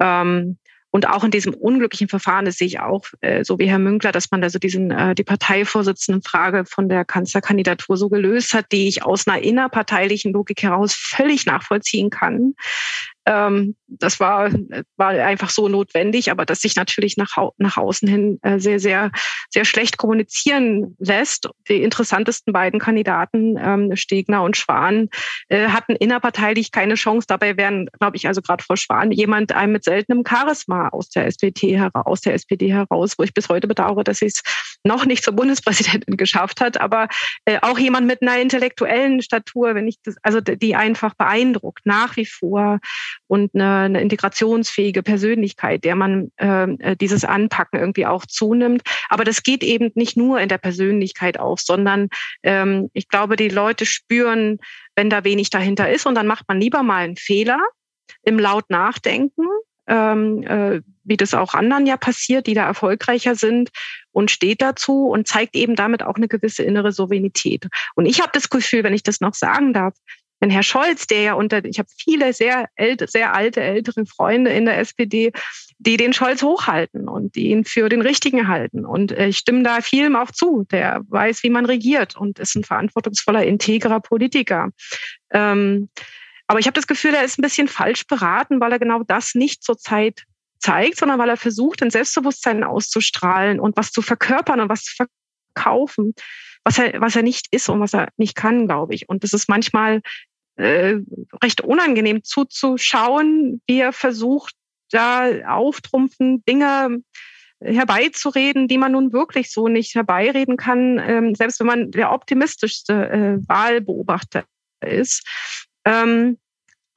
ähm, und auch in diesem unglücklichen Verfahren, das sehe ich auch, äh, so wie Herr Münkler, dass man da so diesen, äh, die Parteivorsitzendenfrage von der Kanzlerkandidatur so gelöst hat, die ich aus einer innerparteilichen Logik heraus völlig nachvollziehen kann. Ähm, das war, war einfach so notwendig, aber dass sich natürlich nach, nach außen hin äh, sehr, sehr, sehr schlecht kommunizieren lässt. Die interessantesten beiden Kandidaten, ähm, Stegner und Schwan, äh, hatten innerparteilich keine Chance. Dabei wären, glaube ich, also gerade Frau Schwan, jemand einem mit seltenem Charisma aus der SPD, aus der SPD heraus, wo ich bis heute bedauere, dass sie es noch nicht zur Bundespräsidentin geschafft hat, aber äh, auch jemand mit einer intellektuellen Statur, wenn ich das, also die einfach beeindruckt, nach wie vor und eine, eine integrationsfähige Persönlichkeit, der man ähm, äh, dieses Anpacken irgendwie auch zunimmt. Aber das geht eben nicht nur in der Persönlichkeit auf, sondern ähm, ich glaube, die Leute spüren, wenn da wenig dahinter ist und dann macht man lieber mal einen Fehler im laut Nachdenken, ähm, äh, wie das auch anderen ja passiert, die da erfolgreicher sind und steht dazu und zeigt eben damit auch eine gewisse innere Souveränität. Und ich habe das Gefühl, wenn ich das noch sagen darf, wenn Herr Scholz, der ja unter, ich habe viele sehr, älte, sehr alte, ältere Freunde in der SPD, die den Scholz hochhalten und die ihn für den Richtigen halten. Und äh, ich stimme da vielem auch zu. Der weiß, wie man regiert und ist ein verantwortungsvoller, integrer Politiker. Ähm, aber ich habe das Gefühl, er ist ein bisschen falsch beraten, weil er genau das nicht zur Zeit zeigt, sondern weil er versucht, ein Selbstbewusstsein auszustrahlen und was zu verkörpern und was zu verkaufen, was er, was er nicht ist und was er nicht kann, glaube ich. Und das ist manchmal äh, recht unangenehm zuzuschauen, wie er versucht, da auftrumpfen, Dinge herbeizureden, die man nun wirklich so nicht herbeireden kann, ähm, selbst wenn man der optimistischste äh, Wahlbeobachter ist. Ähm,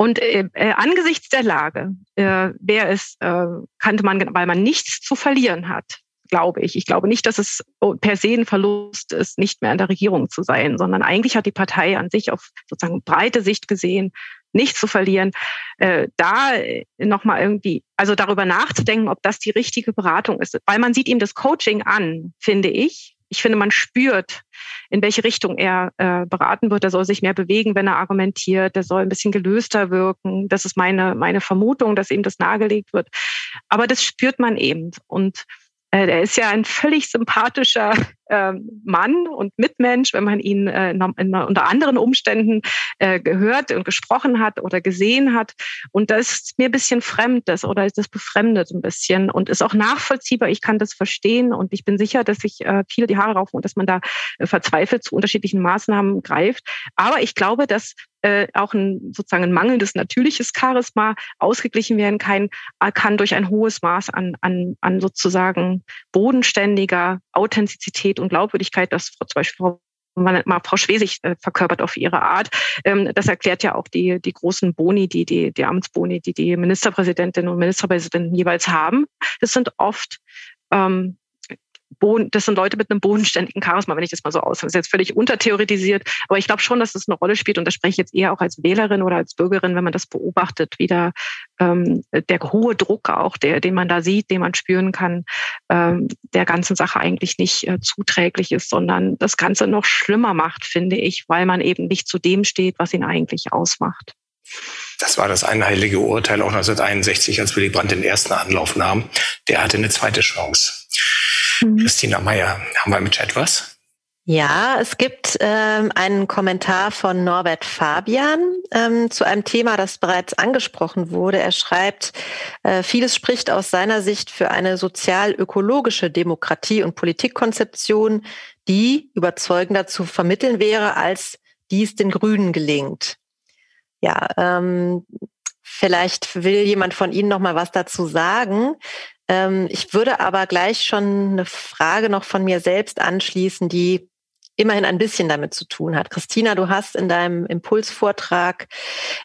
und äh, äh, angesichts der Lage äh, wäre es, äh, kannte man, weil man nichts zu verlieren hat, glaube ich. Ich glaube nicht, dass es per se ein Verlust ist, nicht mehr in der Regierung zu sein, sondern eigentlich hat die Partei an sich auf sozusagen breite Sicht gesehen nichts zu verlieren. Äh, da nochmal irgendwie, also darüber nachzudenken, ob das die richtige Beratung ist, weil man sieht ihm das Coaching an, finde ich, ich finde, man spürt, in welche Richtung er äh, beraten wird. Er soll sich mehr bewegen, wenn er argumentiert. Er soll ein bisschen gelöster wirken. Das ist meine, meine Vermutung, dass ihm das nahegelegt wird. Aber das spürt man eben. Und äh, er ist ja ein völlig sympathischer Mann und Mitmensch, wenn man ihn äh, unter anderen Umständen äh, gehört und gesprochen hat oder gesehen hat. Und das ist mir ein bisschen fremd, das oder das befremdet ein bisschen und ist auch nachvollziehbar. Ich kann das verstehen und ich bin sicher, dass sich äh, viele die Haare raufen und dass man da verzweifelt zu unterschiedlichen Maßnahmen greift. Aber ich glaube, dass äh, auch ein sozusagen ein mangelndes natürliches Charisma ausgeglichen werden kann, kann durch ein hohes Maß an, an, an sozusagen bodenständiger Authentizität und Glaubwürdigkeit, das zum Beispiel Frau mal Frau Schwesig äh, verkörpert auf ihre Art. Ähm, das erklärt ja auch die, die großen Boni, die, die, die Amtsboni, die die Ministerpräsidentinnen und Ministerpräsidenten jeweils haben. Das sind oft ähm, das sind Leute mit einem bodenständigen Charisma, wenn ich das mal so aus. Das ist jetzt völlig untertheoretisiert, aber ich glaube schon, dass das eine Rolle spielt und da spreche ich jetzt eher auch als Wählerin oder als Bürgerin, wenn man das beobachtet, wie da ähm, der hohe Druck auch, der, den man da sieht, den man spüren kann, ähm, der ganzen Sache eigentlich nicht äh, zuträglich ist, sondern das Ganze noch schlimmer macht, finde ich, weil man eben nicht zu dem steht, was ihn eigentlich ausmacht. Das war das einheilige Urteil auch 1961, als Willy Brandt den ersten Anlauf nahm. Der hatte eine zweite Chance. Mhm. Christina Meyer, haben wir im Chat was? Ja, es gibt ähm, einen Kommentar von Norbert Fabian ähm, zu einem Thema, das bereits angesprochen wurde. Er schreibt, äh, vieles spricht aus seiner Sicht für eine sozial-ökologische Demokratie- und Politikkonzeption, die überzeugender zu vermitteln wäre, als dies den Grünen gelingt. Ja, ähm, vielleicht will jemand von Ihnen noch mal was dazu sagen. Ähm, ich würde aber gleich schon eine Frage noch von mir selbst anschließen, die immerhin ein bisschen damit zu tun hat. Christina, du hast in deinem Impulsvortrag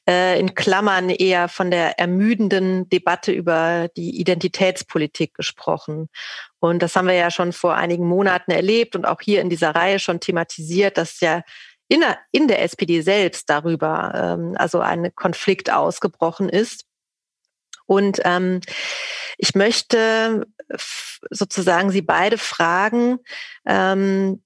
äh, in Klammern eher von der ermüdenden Debatte über die Identitätspolitik gesprochen. Und das haben wir ja schon vor einigen Monaten erlebt und auch hier in dieser Reihe schon thematisiert, dass ja in der, in der SPD selbst darüber ähm, also ein Konflikt ausgebrochen ist. Und ähm, ich möchte sozusagen Sie beide fragen, ähm,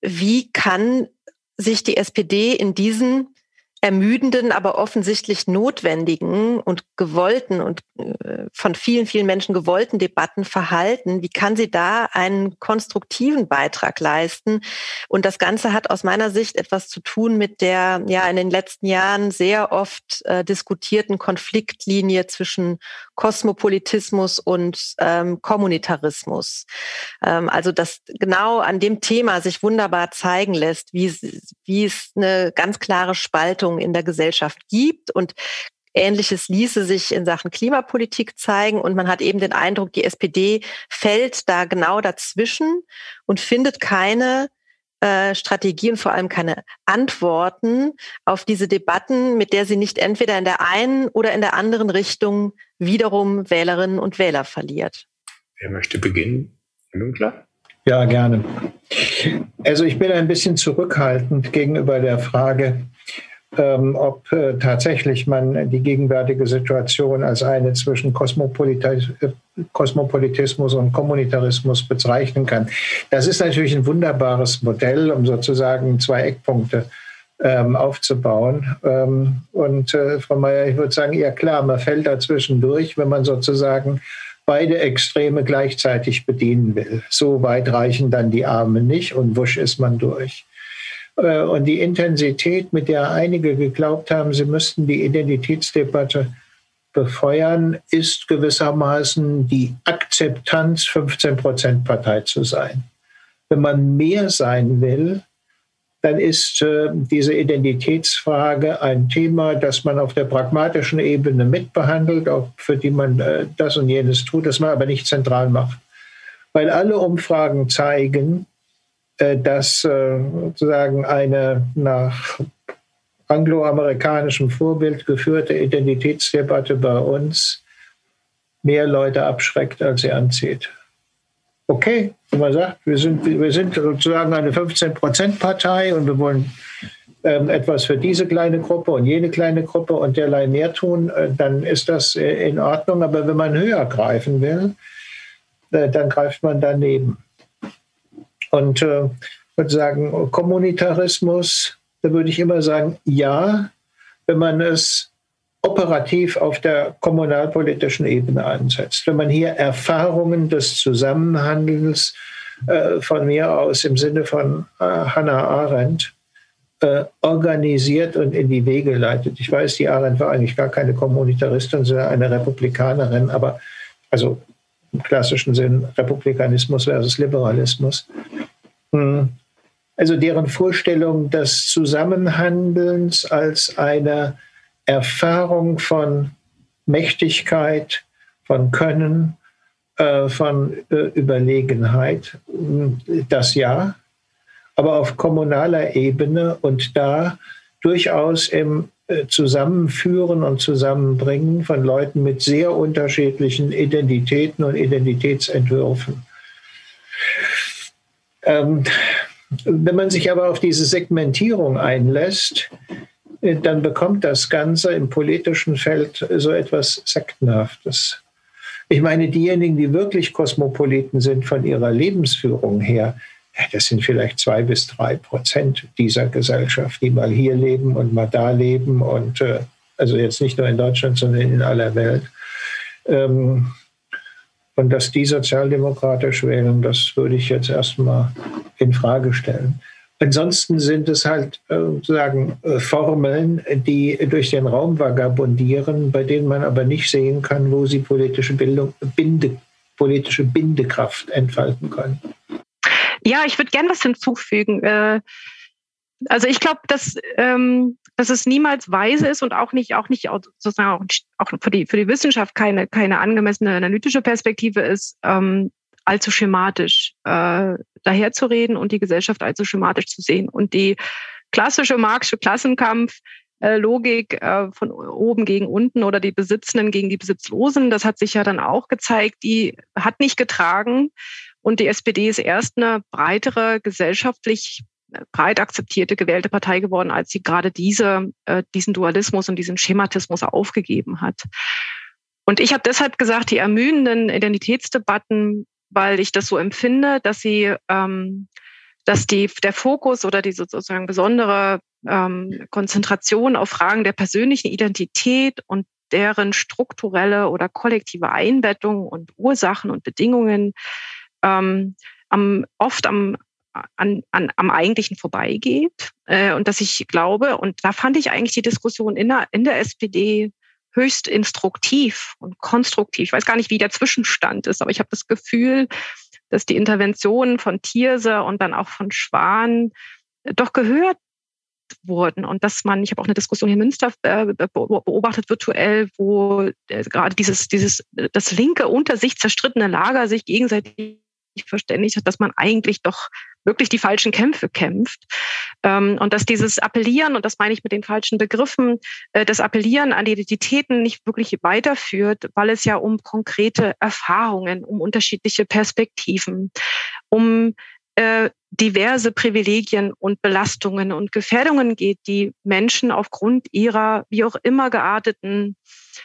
wie kann sich die SPD in diesen ermüdenden, aber offensichtlich notwendigen und gewollten und äh, von vielen, vielen Menschen gewollten Debatten verhalten? Wie kann sie da einen konstruktiven Beitrag leisten? Und das Ganze hat aus meiner Sicht etwas zu tun mit der ja in den letzten Jahren sehr oft äh, diskutierten Konfliktlinie zwischen Kosmopolitismus und ähm, Kommunitarismus. Ähm, also dass genau an dem Thema sich wunderbar zeigen lässt, wie, wie es eine ganz klare Spaltung Entwicklungen in der Gesellschaft gibt und Ähnliches ließe sich in Sachen Klimapolitik zeigen. Und man hat eben den Eindruck, die SPD fällt da genau dazwischen und findet keine äh, Strategie und vor allem keine Antworten auf diese Debatten, mit der sie nicht entweder in der einen oder in der anderen Richtung wiederum Wählerinnen und Wähler verliert. Wer möchte beginnen? Herr Münkler? Ja, gerne. Also ich bin ein bisschen zurückhaltend gegenüber der Frage, ähm, ob äh, tatsächlich man die gegenwärtige Situation als eine zwischen Kosmopolitis äh, Kosmopolitismus und Kommunitarismus bezeichnen kann. Das ist natürlich ein wunderbares Modell, um sozusagen zwei Eckpunkte ähm, aufzubauen. Ähm, und äh, Frau Mayer, ich würde sagen, ja klar, man fällt dazwischen durch, wenn man sozusagen beide Extreme gleichzeitig bedienen will. So weit reichen dann die Arme nicht und wusch ist man durch. Äh, und die Intensität, mit der einige geglaubt haben, sie müssten die Identitätsdebatte befeuern, ist gewissermaßen die Akzeptanz, 15 Prozent Partei zu sein. Wenn man mehr sein will, dann ist äh, diese Identitätsfrage ein Thema, das man auf der pragmatischen Ebene mitbehandelt, auch für die man äh, das und jenes tut, das man aber nicht zentral macht. Weil alle Umfragen zeigen, dass äh, sozusagen eine nach angloamerikanischem Vorbild geführte Identitätsdebatte bei uns mehr Leute abschreckt, als sie anzieht. Okay, wenn man sagt, wir sind, wir sind sozusagen eine 15-Prozent-Partei und wir wollen ähm, etwas für diese kleine Gruppe und jene kleine Gruppe und derlei mehr tun, äh, dann ist das äh, in Ordnung. Aber wenn man höher greifen will, äh, dann greift man daneben. Und äh, würde sagen, Kommunitarismus, da würde ich immer sagen, ja, wenn man es operativ auf der kommunalpolitischen Ebene einsetzt. Wenn man hier Erfahrungen des Zusammenhandelns äh, von mir aus im Sinne von äh, Hannah Arendt äh, organisiert und in die Wege leitet. Ich weiß, die Arendt war eigentlich gar keine Kommunitaristin, sondern eine Republikanerin, aber also im klassischen Sinn Republikanismus versus Liberalismus. Hm. Also deren Vorstellung des Zusammenhandelns als eine Erfahrung von Mächtigkeit, von Können, äh, von äh, Überlegenheit, das ja, aber auf kommunaler Ebene und da durchaus im Zusammenführen und Zusammenbringen von Leuten mit sehr unterschiedlichen Identitäten und Identitätsentwürfen. Ähm, wenn man sich aber auf diese Segmentierung einlässt, dann bekommt das Ganze im politischen Feld so etwas Sektenhaftes. Ich meine, diejenigen, die wirklich Kosmopoliten sind von ihrer Lebensführung her, das sind vielleicht zwei bis drei Prozent dieser Gesellschaft, die mal hier leben und mal da leben und äh, also jetzt nicht nur in Deutschland, sondern in aller Welt. Ähm, und dass die sozialdemokratisch wählen, das würde ich jetzt erstmal in Frage stellen. Ansonsten sind es halt äh, sozusagen äh, Formeln, die durch den Raum vagabundieren, bei denen man aber nicht sehen kann, wo sie politische Bildung, Binde, politische Bindekraft entfalten können. Ja, ich würde gern was hinzufügen. Äh, also ich glaube, dass, ähm, dass es niemals weise ist und auch nicht, auch nicht sozusagen auch, für die für die Wissenschaft keine keine angemessene analytische Perspektive ist, ähm, allzu schematisch äh, daherzureden und die Gesellschaft allzu schematisch zu sehen. Und die klassische marxische Klassenkampf, äh, Logik von oben gegen unten oder die Besitzenden gegen die Besitzlosen, das hat sich ja dann auch gezeigt, die hat nicht getragen. Und die SPD ist erst eine breitere, gesellschaftlich äh, breit akzeptierte gewählte Partei geworden, als sie gerade diese, äh, diesen Dualismus und diesen Schematismus aufgegeben hat. Und ich habe deshalb gesagt, die ermüdenden Identitätsdebatten weil ich das so empfinde, dass sie, ähm, dass die, der Fokus oder die sozusagen besondere ähm, Konzentration auf Fragen der persönlichen Identität und deren strukturelle oder kollektive Einbettung und Ursachen und Bedingungen ähm, am, oft am, an, an, am Eigentlichen vorbeigeht. Äh, und dass ich glaube, und da fand ich eigentlich die Diskussion in der, in der SPD höchst instruktiv und konstruktiv. Ich weiß gar nicht, wie der Zwischenstand ist, aber ich habe das Gefühl, dass die Interventionen von Thierse und dann auch von Schwan doch gehört wurden und dass man, ich habe auch eine Diskussion hier in Münster äh, beobachtet virtuell, wo äh, gerade dieses, dieses, das linke unter sich zerstrittene Lager sich gegenseitig verständigt hat, dass man eigentlich doch wirklich die falschen Kämpfe kämpft. Ähm, und dass dieses Appellieren, und das meine ich mit den falschen Begriffen, äh, das Appellieren an Identitäten nicht wirklich weiterführt, weil es ja um konkrete Erfahrungen, um unterschiedliche Perspektiven, um äh, diverse Privilegien und Belastungen und Gefährdungen geht, die Menschen aufgrund ihrer wie auch immer gearteten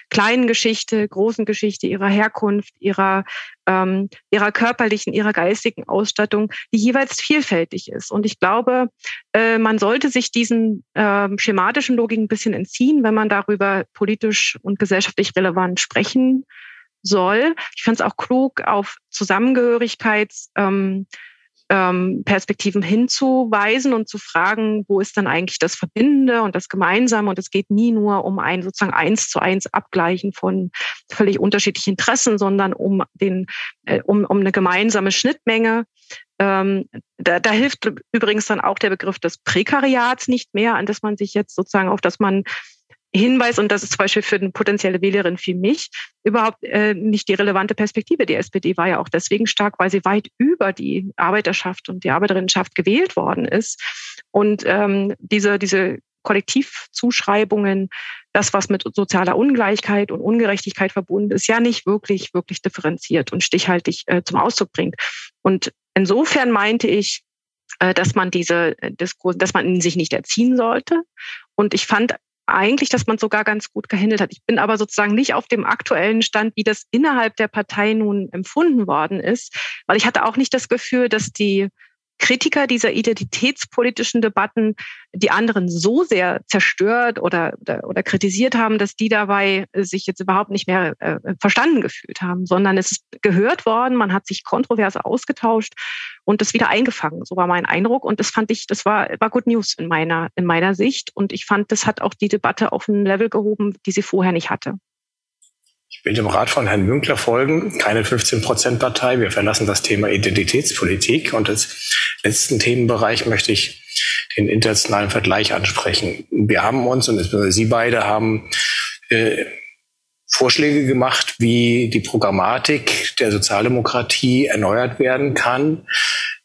kleinen Geschichte, großen Geschichte, ihrer Herkunft, ihrer, ähm, ihrer körperlichen, ihrer geistigen Ausstattung, die jeweils vielfältig ist. Und ich glaube, äh, man sollte sich diesen äh, schematischen Logik ein bisschen entziehen, wenn man darüber politisch und gesellschaftlich relevant sprechen soll. Ich fand es auch klug, auf Zusammengehörigkeits ähm, ähm, Perspektiven hinzuweisen und zu fragen, wo ist dann eigentlich das Verbindende und das Gemeinsame. Und es geht nie nur um ein sozusagen eins zu eins Abgleichen von völlig unterschiedlichen Interessen, sondern um den, äh, um, um eine gemeinsame Schnittmenge. Ähm, da, da hilft übrigens dann auch der Begriff des Prekariats nicht mehr, an das man sich jetzt sozusagen auf das man Hinweis, und das ist zum Beispiel für eine potenzielle Wählerin wie mich überhaupt äh, nicht die relevante Perspektive. Die SPD war ja auch deswegen stark, weil sie weit über die Arbeiterschaft und die Arbeiterinnenschaft gewählt worden ist. Und ähm, diese, diese Kollektivzuschreibungen, das, was mit sozialer Ungleichheit und Ungerechtigkeit verbunden ist, ja nicht wirklich, wirklich differenziert und stichhaltig äh, zum Ausdruck bringt. Und insofern meinte ich, äh, dass man diese Diskurs, dass man ihn sich nicht erziehen sollte. Und ich fand eigentlich, dass man sogar ganz gut gehandelt hat. Ich bin aber sozusagen nicht auf dem aktuellen Stand, wie das innerhalb der Partei nun empfunden worden ist, weil ich hatte auch nicht das Gefühl, dass die Kritiker dieser identitätspolitischen Debatten die anderen so sehr zerstört oder, oder, oder kritisiert haben, dass die dabei sich jetzt überhaupt nicht mehr äh, verstanden gefühlt haben, sondern es ist gehört worden, man hat sich kontrovers ausgetauscht und das wieder eingefangen. So war mein Eindruck und das fand ich, das war, war Good News in meiner, in meiner Sicht und ich fand, das hat auch die Debatte auf ein Level gehoben, die sie vorher nicht hatte. Ich will dem Rat von Herrn Münkler folgen. Keine 15-Prozent-Partei. Wir verlassen das Thema Identitätspolitik. Und als letzten Themenbereich möchte ich den internationalen Vergleich ansprechen. Wir haben uns, und Sie beide haben äh, Vorschläge gemacht, wie die Programmatik der Sozialdemokratie erneuert werden kann,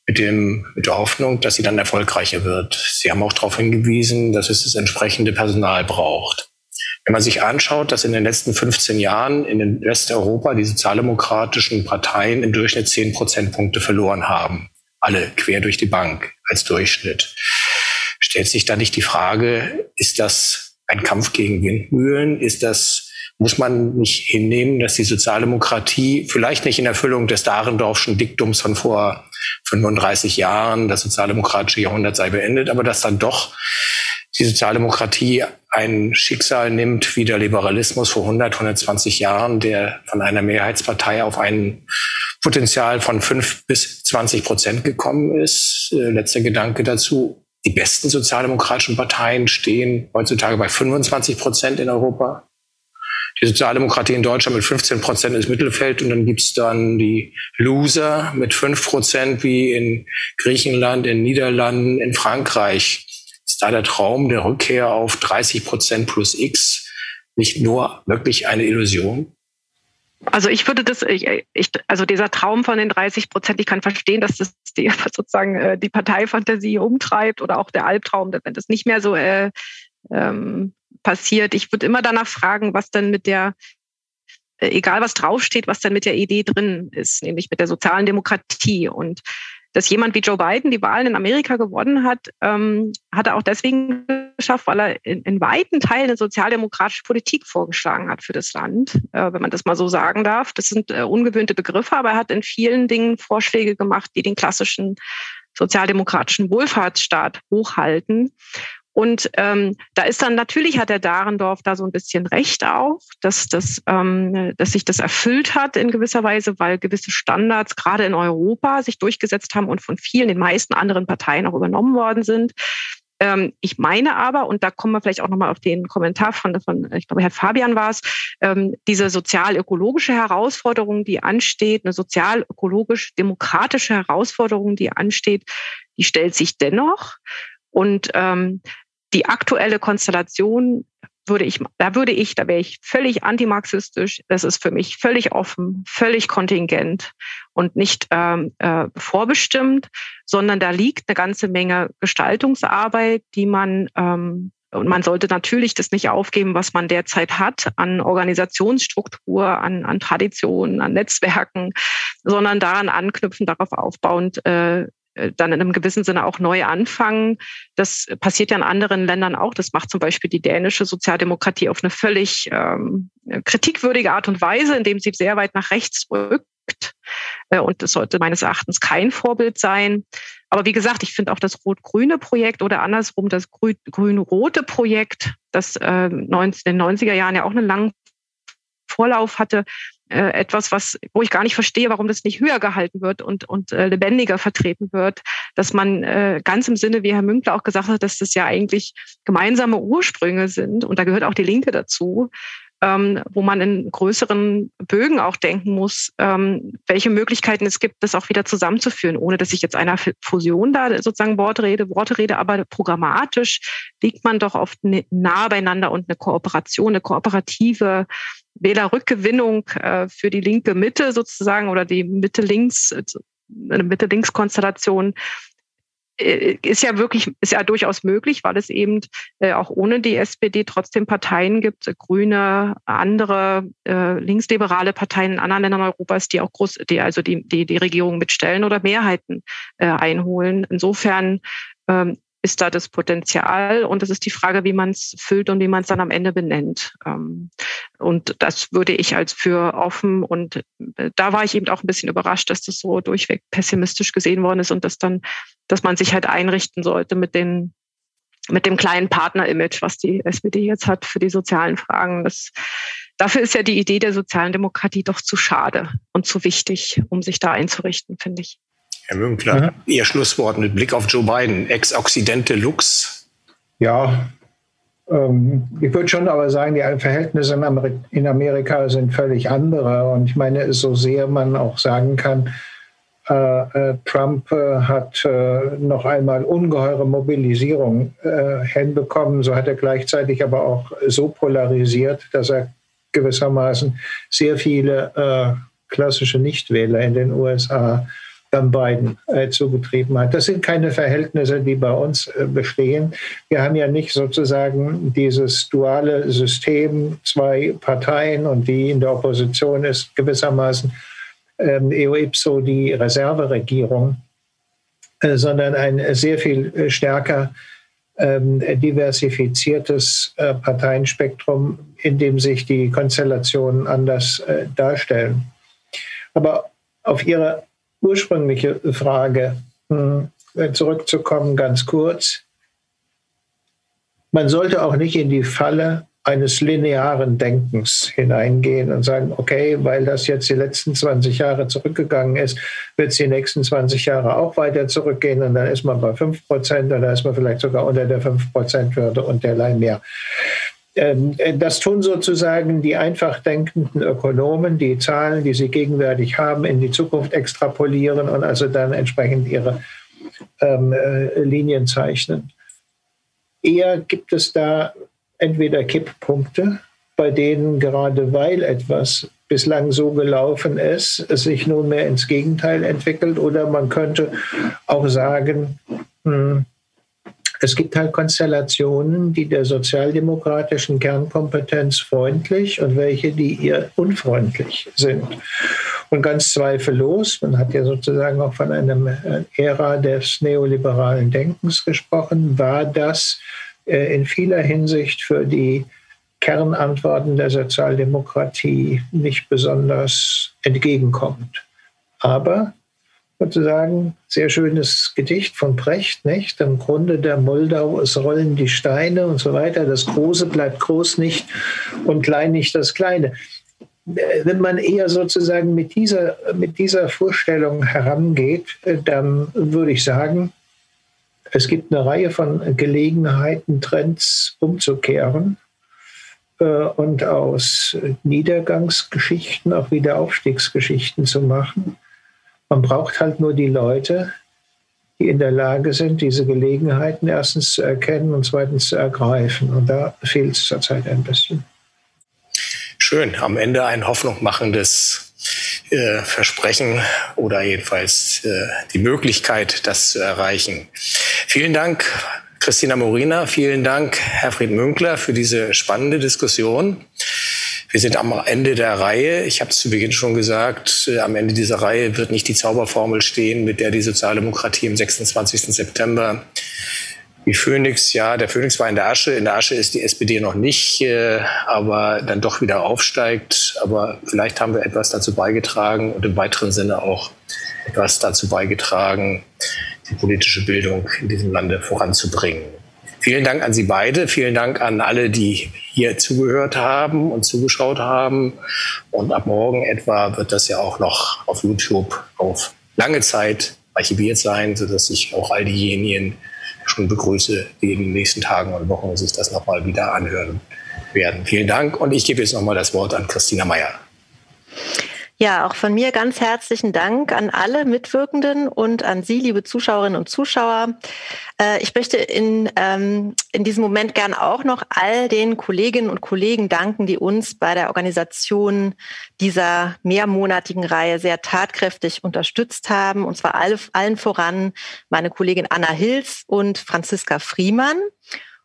mit, dem, mit der Hoffnung, dass sie dann erfolgreicher wird. Sie haben auch darauf hingewiesen, dass es das entsprechende Personal braucht. Wenn man sich anschaut, dass in den letzten 15 Jahren in Westeuropa die sozialdemokratischen Parteien im Durchschnitt 10 Prozentpunkte verloren haben, alle quer durch die Bank als Durchschnitt, stellt sich da nicht die Frage, ist das ein Kampf gegen Windmühlen? Ist das, muss man nicht hinnehmen, dass die Sozialdemokratie vielleicht nicht in Erfüllung des Dahrendorfschen Diktums von vor 35 Jahren, das sozialdemokratische Jahrhundert sei beendet, aber dass dann doch die Sozialdemokratie ein Schicksal nimmt wie der Liberalismus vor 100, 120 Jahren, der von einer Mehrheitspartei auf ein Potenzial von 5 bis 20 Prozent gekommen ist. Äh, letzter Gedanke dazu. Die besten sozialdemokratischen Parteien stehen heutzutage bei 25 Prozent in Europa. Die Sozialdemokratie in Deutschland mit 15 Prozent ist Mittelfeld und dann gibt's dann die Loser mit 5 Prozent wie in Griechenland, in Niederlanden, in Frankreich da der Traum der Rückkehr auf 30 Prozent plus X nicht nur wirklich eine Illusion? Also ich würde das, ich, ich, also dieser Traum von den 30 Prozent, ich kann verstehen, dass das die, sozusagen äh, die Parteifantasie umtreibt oder auch der Albtraum, wenn das nicht mehr so äh, ähm, passiert. Ich würde immer danach fragen, was dann mit der, äh, egal was draufsteht, was dann mit der Idee drin ist, nämlich mit der sozialen Demokratie. Und dass jemand wie Joe Biden die Wahlen in Amerika gewonnen hat, ähm, hat er auch deswegen geschafft, weil er in, in weiten Teilen eine sozialdemokratische Politik vorgeschlagen hat für das Land, äh, wenn man das mal so sagen darf. Das sind äh, ungewöhnte Begriffe, aber er hat in vielen Dingen Vorschläge gemacht, die den klassischen sozialdemokratischen Wohlfahrtsstaat hochhalten. Und ähm, da ist dann natürlich hat der Dahrendorf da so ein bisschen recht auch, dass, das, ähm, dass sich das erfüllt hat in gewisser Weise, weil gewisse Standards gerade in Europa sich durchgesetzt haben und von vielen, den meisten anderen Parteien auch übernommen worden sind. Ähm, ich meine aber, und da kommen wir vielleicht auch nochmal auf den Kommentar von, von ich glaube, Herr Fabian war es, ähm, diese sozial-ökologische Herausforderung, die ansteht, eine sozial-ökologisch-demokratische Herausforderung, die ansteht, die stellt sich dennoch. Und ähm, die aktuelle Konstellation würde ich, da würde ich, da wäre ich völlig antimarxistisch. Das ist für mich völlig offen, völlig kontingent und nicht ähm, äh, vorbestimmt, sondern da liegt eine ganze Menge Gestaltungsarbeit, die man ähm, und man sollte natürlich das nicht aufgeben, was man derzeit hat an Organisationsstruktur, an, an Traditionen, an Netzwerken, sondern daran anknüpfen, darauf aufbauend äh, dann in einem gewissen Sinne auch neu anfangen. Das passiert ja in anderen Ländern auch. Das macht zum Beispiel die dänische Sozialdemokratie auf eine völlig ähm, kritikwürdige Art und Weise, indem sie sehr weit nach rechts rückt. Äh, und das sollte meines Erachtens kein Vorbild sein. Aber wie gesagt, ich finde auch das rot-grüne Projekt oder andersrum das grün-rote Projekt, das äh, in den 90er Jahren ja auch einen langen Vorlauf hatte, äh, etwas, was, wo ich gar nicht verstehe, warum das nicht höher gehalten wird und, und äh, lebendiger vertreten wird, dass man äh, ganz im Sinne, wie Herr Münkler auch gesagt hat, dass das ja eigentlich gemeinsame Ursprünge sind und da gehört auch die Linke dazu, ähm, wo man in größeren Bögen auch denken muss, ähm, welche Möglichkeiten es gibt, das auch wieder zusammenzuführen, ohne dass ich jetzt einer Fusion da sozusagen Worte rede, Worte rede, aber programmatisch liegt man doch oft nah beieinander und eine Kooperation, eine kooperative Wählerrückgewinnung äh, für die linke Mitte sozusagen oder die Mitte-Links, eine Mitte-Links-Konstellation äh, ist ja wirklich, ist ja durchaus möglich, weil es eben äh, auch ohne die SPD trotzdem Parteien gibt, Grüne, andere linksliberale Parteien in anderen Ländern Europas, die auch groß, die also die, die, die Regierung mitstellen oder Mehrheiten einholen. Insofern ähm, ist da das Potenzial und es ist die Frage, wie man es füllt und wie man es dann am Ende benennt. Ähm, und das würde ich als für offen und äh, da war ich eben auch ein bisschen überrascht, dass das so durchweg pessimistisch gesehen worden ist und dass dann, dass man sich halt einrichten sollte mit den mit dem kleinen Partner-Image, was die SPD jetzt hat für die sozialen Fragen. Das, dafür ist ja die Idee der sozialen Demokratie doch zu schade und zu wichtig, um sich da einzurichten, finde ich. Herr Münkler, mhm. Ihr Schlusswort mit Blick auf Joe Biden, Ex-Occidente Lux. Ja, ähm, ich würde schon aber sagen, die Verhältnisse in Amerika sind völlig andere. Und ich meine, so sehr man auch sagen kann, äh, äh, Trump äh, hat noch einmal ungeheure Mobilisierung hinbekommen. So hat er gleichzeitig aber auch so polarisiert, dass er gewissermaßen sehr viele klassische Nichtwähler in den USA dann Biden zugetrieben hat. Das sind keine Verhältnisse, die bei uns bestehen. Wir haben ja nicht sozusagen dieses duale System, zwei Parteien und die in der Opposition ist gewissermaßen ähm, eo die Reserveregierung, äh, sondern ein sehr viel äh, stärker ähm, diversifiziertes äh, Parteienspektrum, in dem sich die Konstellationen anders darstellen. Aber auf Ihre ursprüngliche Frage hm, zurückzukommen, ganz kurz. Man sollte auch nicht in die Falle eines linearen Denkens hineingehen und sagen, okay, weil das jetzt die letzten 20 Jahre zurückgegangen ist, wird es die nächsten 20 Jahre auch weiter zurückgehen und dann ist man bei 5 Prozent oder ist man vielleicht sogar unter der 5 Prozent Hürde und derlei mehr. Ähm, das tun sozusagen die einfach denkenden Ökonomen, die Zahlen, die sie gegenwärtig haben, in die Zukunft extrapolieren und also dann entsprechend ihre ähm, äh, Linien zeichnen. Eher gibt es da entweder Kipppunkte, bei denen gerade weil etwas bislang so gelaufen ist, es sich nunmehr ins Gegenteil entwickelt, oder man könnte auch sagen, hm, es gibt halt Konstellationen, die der sozialdemokratischen Kernkompetenz freundlich und welche, die ihr unfreundlich sind. Und ganz zweifellos, man hat ja sozusagen auch von einer Ära des neoliberalen Denkens gesprochen, war das äh, in vieler Hinsicht für die Kernantworten der Sozialdemokratie nicht besonders entgegenkommt. Aber sozusagen sehr schönes Gedicht von Brecht, nicht? Im Grunde der Moldau, es rollen die Steine und so weiter. Das Große bleibt groß nicht und klein nicht das Kleine. Äh, wenn man eher sozusagen mit dieser, mit dieser Vorstellung herangeht, äh, dann würde ich sagen, es gibt eine Reihe von Gelegenheiten, Trends umzukehren äh, und aus Niedergangsgeschichten auch wieder Aufstiegsgeschichten zu machen. Man braucht halt nur die Leute, die in der Lage sind, diese Gelegenheiten erstens zu erkennen und zweitens zu ergreifen. Und da fehlt es zurzeit ein bisschen. Schön, am Ende ein hoffnungmachendes äh, Versprechen oder jedenfalls äh, die Möglichkeit, das zu erreichen. Vielen Dank, Christina Morina. Vielen Dank, Herfried Münkler, für diese spannende Diskussion. Wir sind am Ende der Reihe. Ich habe es zu Beginn schon gesagt, äh, am Ende dieser Reihe wird nicht die Zauberformel stehen, mit der die Sozialdemokratie am 26. September wie Phoenix, ja, der Phoenix war in der Asche. In der Asche ist die SPD noch nicht, äh, aber dann doch wieder aufsteigt. Aber vielleicht haben wir etwas dazu beigetragen und im weiteren Sinne auch etwas dazu beigetragen, die politische Bildung in diesem Lande voranzubringen. Vielen Dank an Sie beide. Vielen Dank an alle, die hier zugehört haben und zugeschaut haben. Und ab morgen etwa wird das ja auch noch auf YouTube auf lange Zeit archiviert sein, sodass sich auch all diejenigen, schon begrüße, die in den nächsten Tagen und Wochen sich das nochmal wieder anhören werden. Vielen Dank und ich gebe jetzt nochmal das Wort an Christina Meyer. Ja, auch von mir ganz herzlichen Dank an alle Mitwirkenden und an Sie, liebe Zuschauerinnen und Zuschauer. Äh, ich möchte in, ähm, in diesem Moment gern auch noch all den Kolleginnen und Kollegen danken, die uns bei der Organisation dieser mehrmonatigen Reihe sehr tatkräftig unterstützt haben. Und zwar alle, allen voran meine Kollegin Anna Hills und Franziska Friemann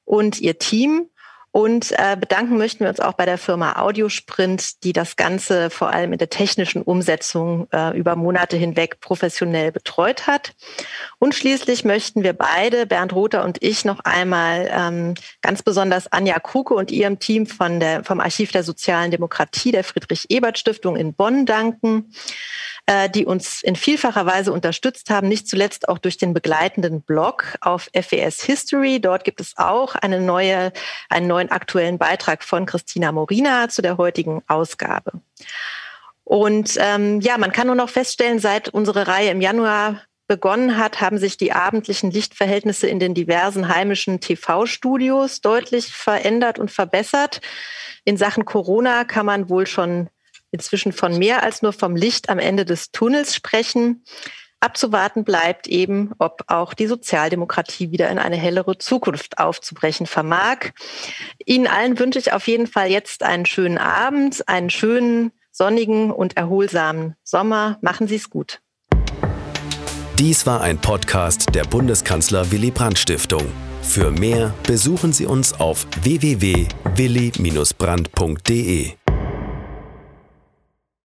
und ihr Team Und äh, bedanken möchten wir uns auch bei der Firma Audiosprint, die das Ganze vor allem in der technischen Umsetzung äh, über Monate hinweg professionell betreut hat. Und schließlich möchten wir beide, Bernd Rother und ich, noch einmal ähm, ganz besonders Anja Kuke und ihrem Team von der, vom Archiv der sozialen Demokratie der Friedrich-Ebert-Stiftung in Bonn danken äh, die uns in vielfacher Weise unterstützt haben, nicht zuletzt auch durch den begleitenden Blog auf FES History. Dort gibt es auch eine neue, einen neuen aktuellen Beitrag von Christina Morina zu der heutigen Ausgabe. Und ähm, ja, man kann nur noch feststellen, seit unsere Reihe im Januar begonnen hat, haben sich die abendlichen Lichtverhältnisse in den diversen heimischen TV-Studios deutlich verändert und verbessert. In Sachen Corona kann man wohl schon inzwischen von mehr als nur vom Licht am Ende des Tunnels sprechen. Abzuwarten bleibt eben, ob auch die Sozialdemokratie wieder in eine hellere Zukunft aufzubrechen vermag. Ihnen allen wünsche ich auf jeden Fall jetzt einen schönen Abend, einen schönen, sonnigen und erholsamen Sommer. Machen Sie es gut. Dies war ein Podcast der Bundeskanzler Willy Brandt Stiftung. Für mehr besuchen Sie uns auf www.willy-brandt.de.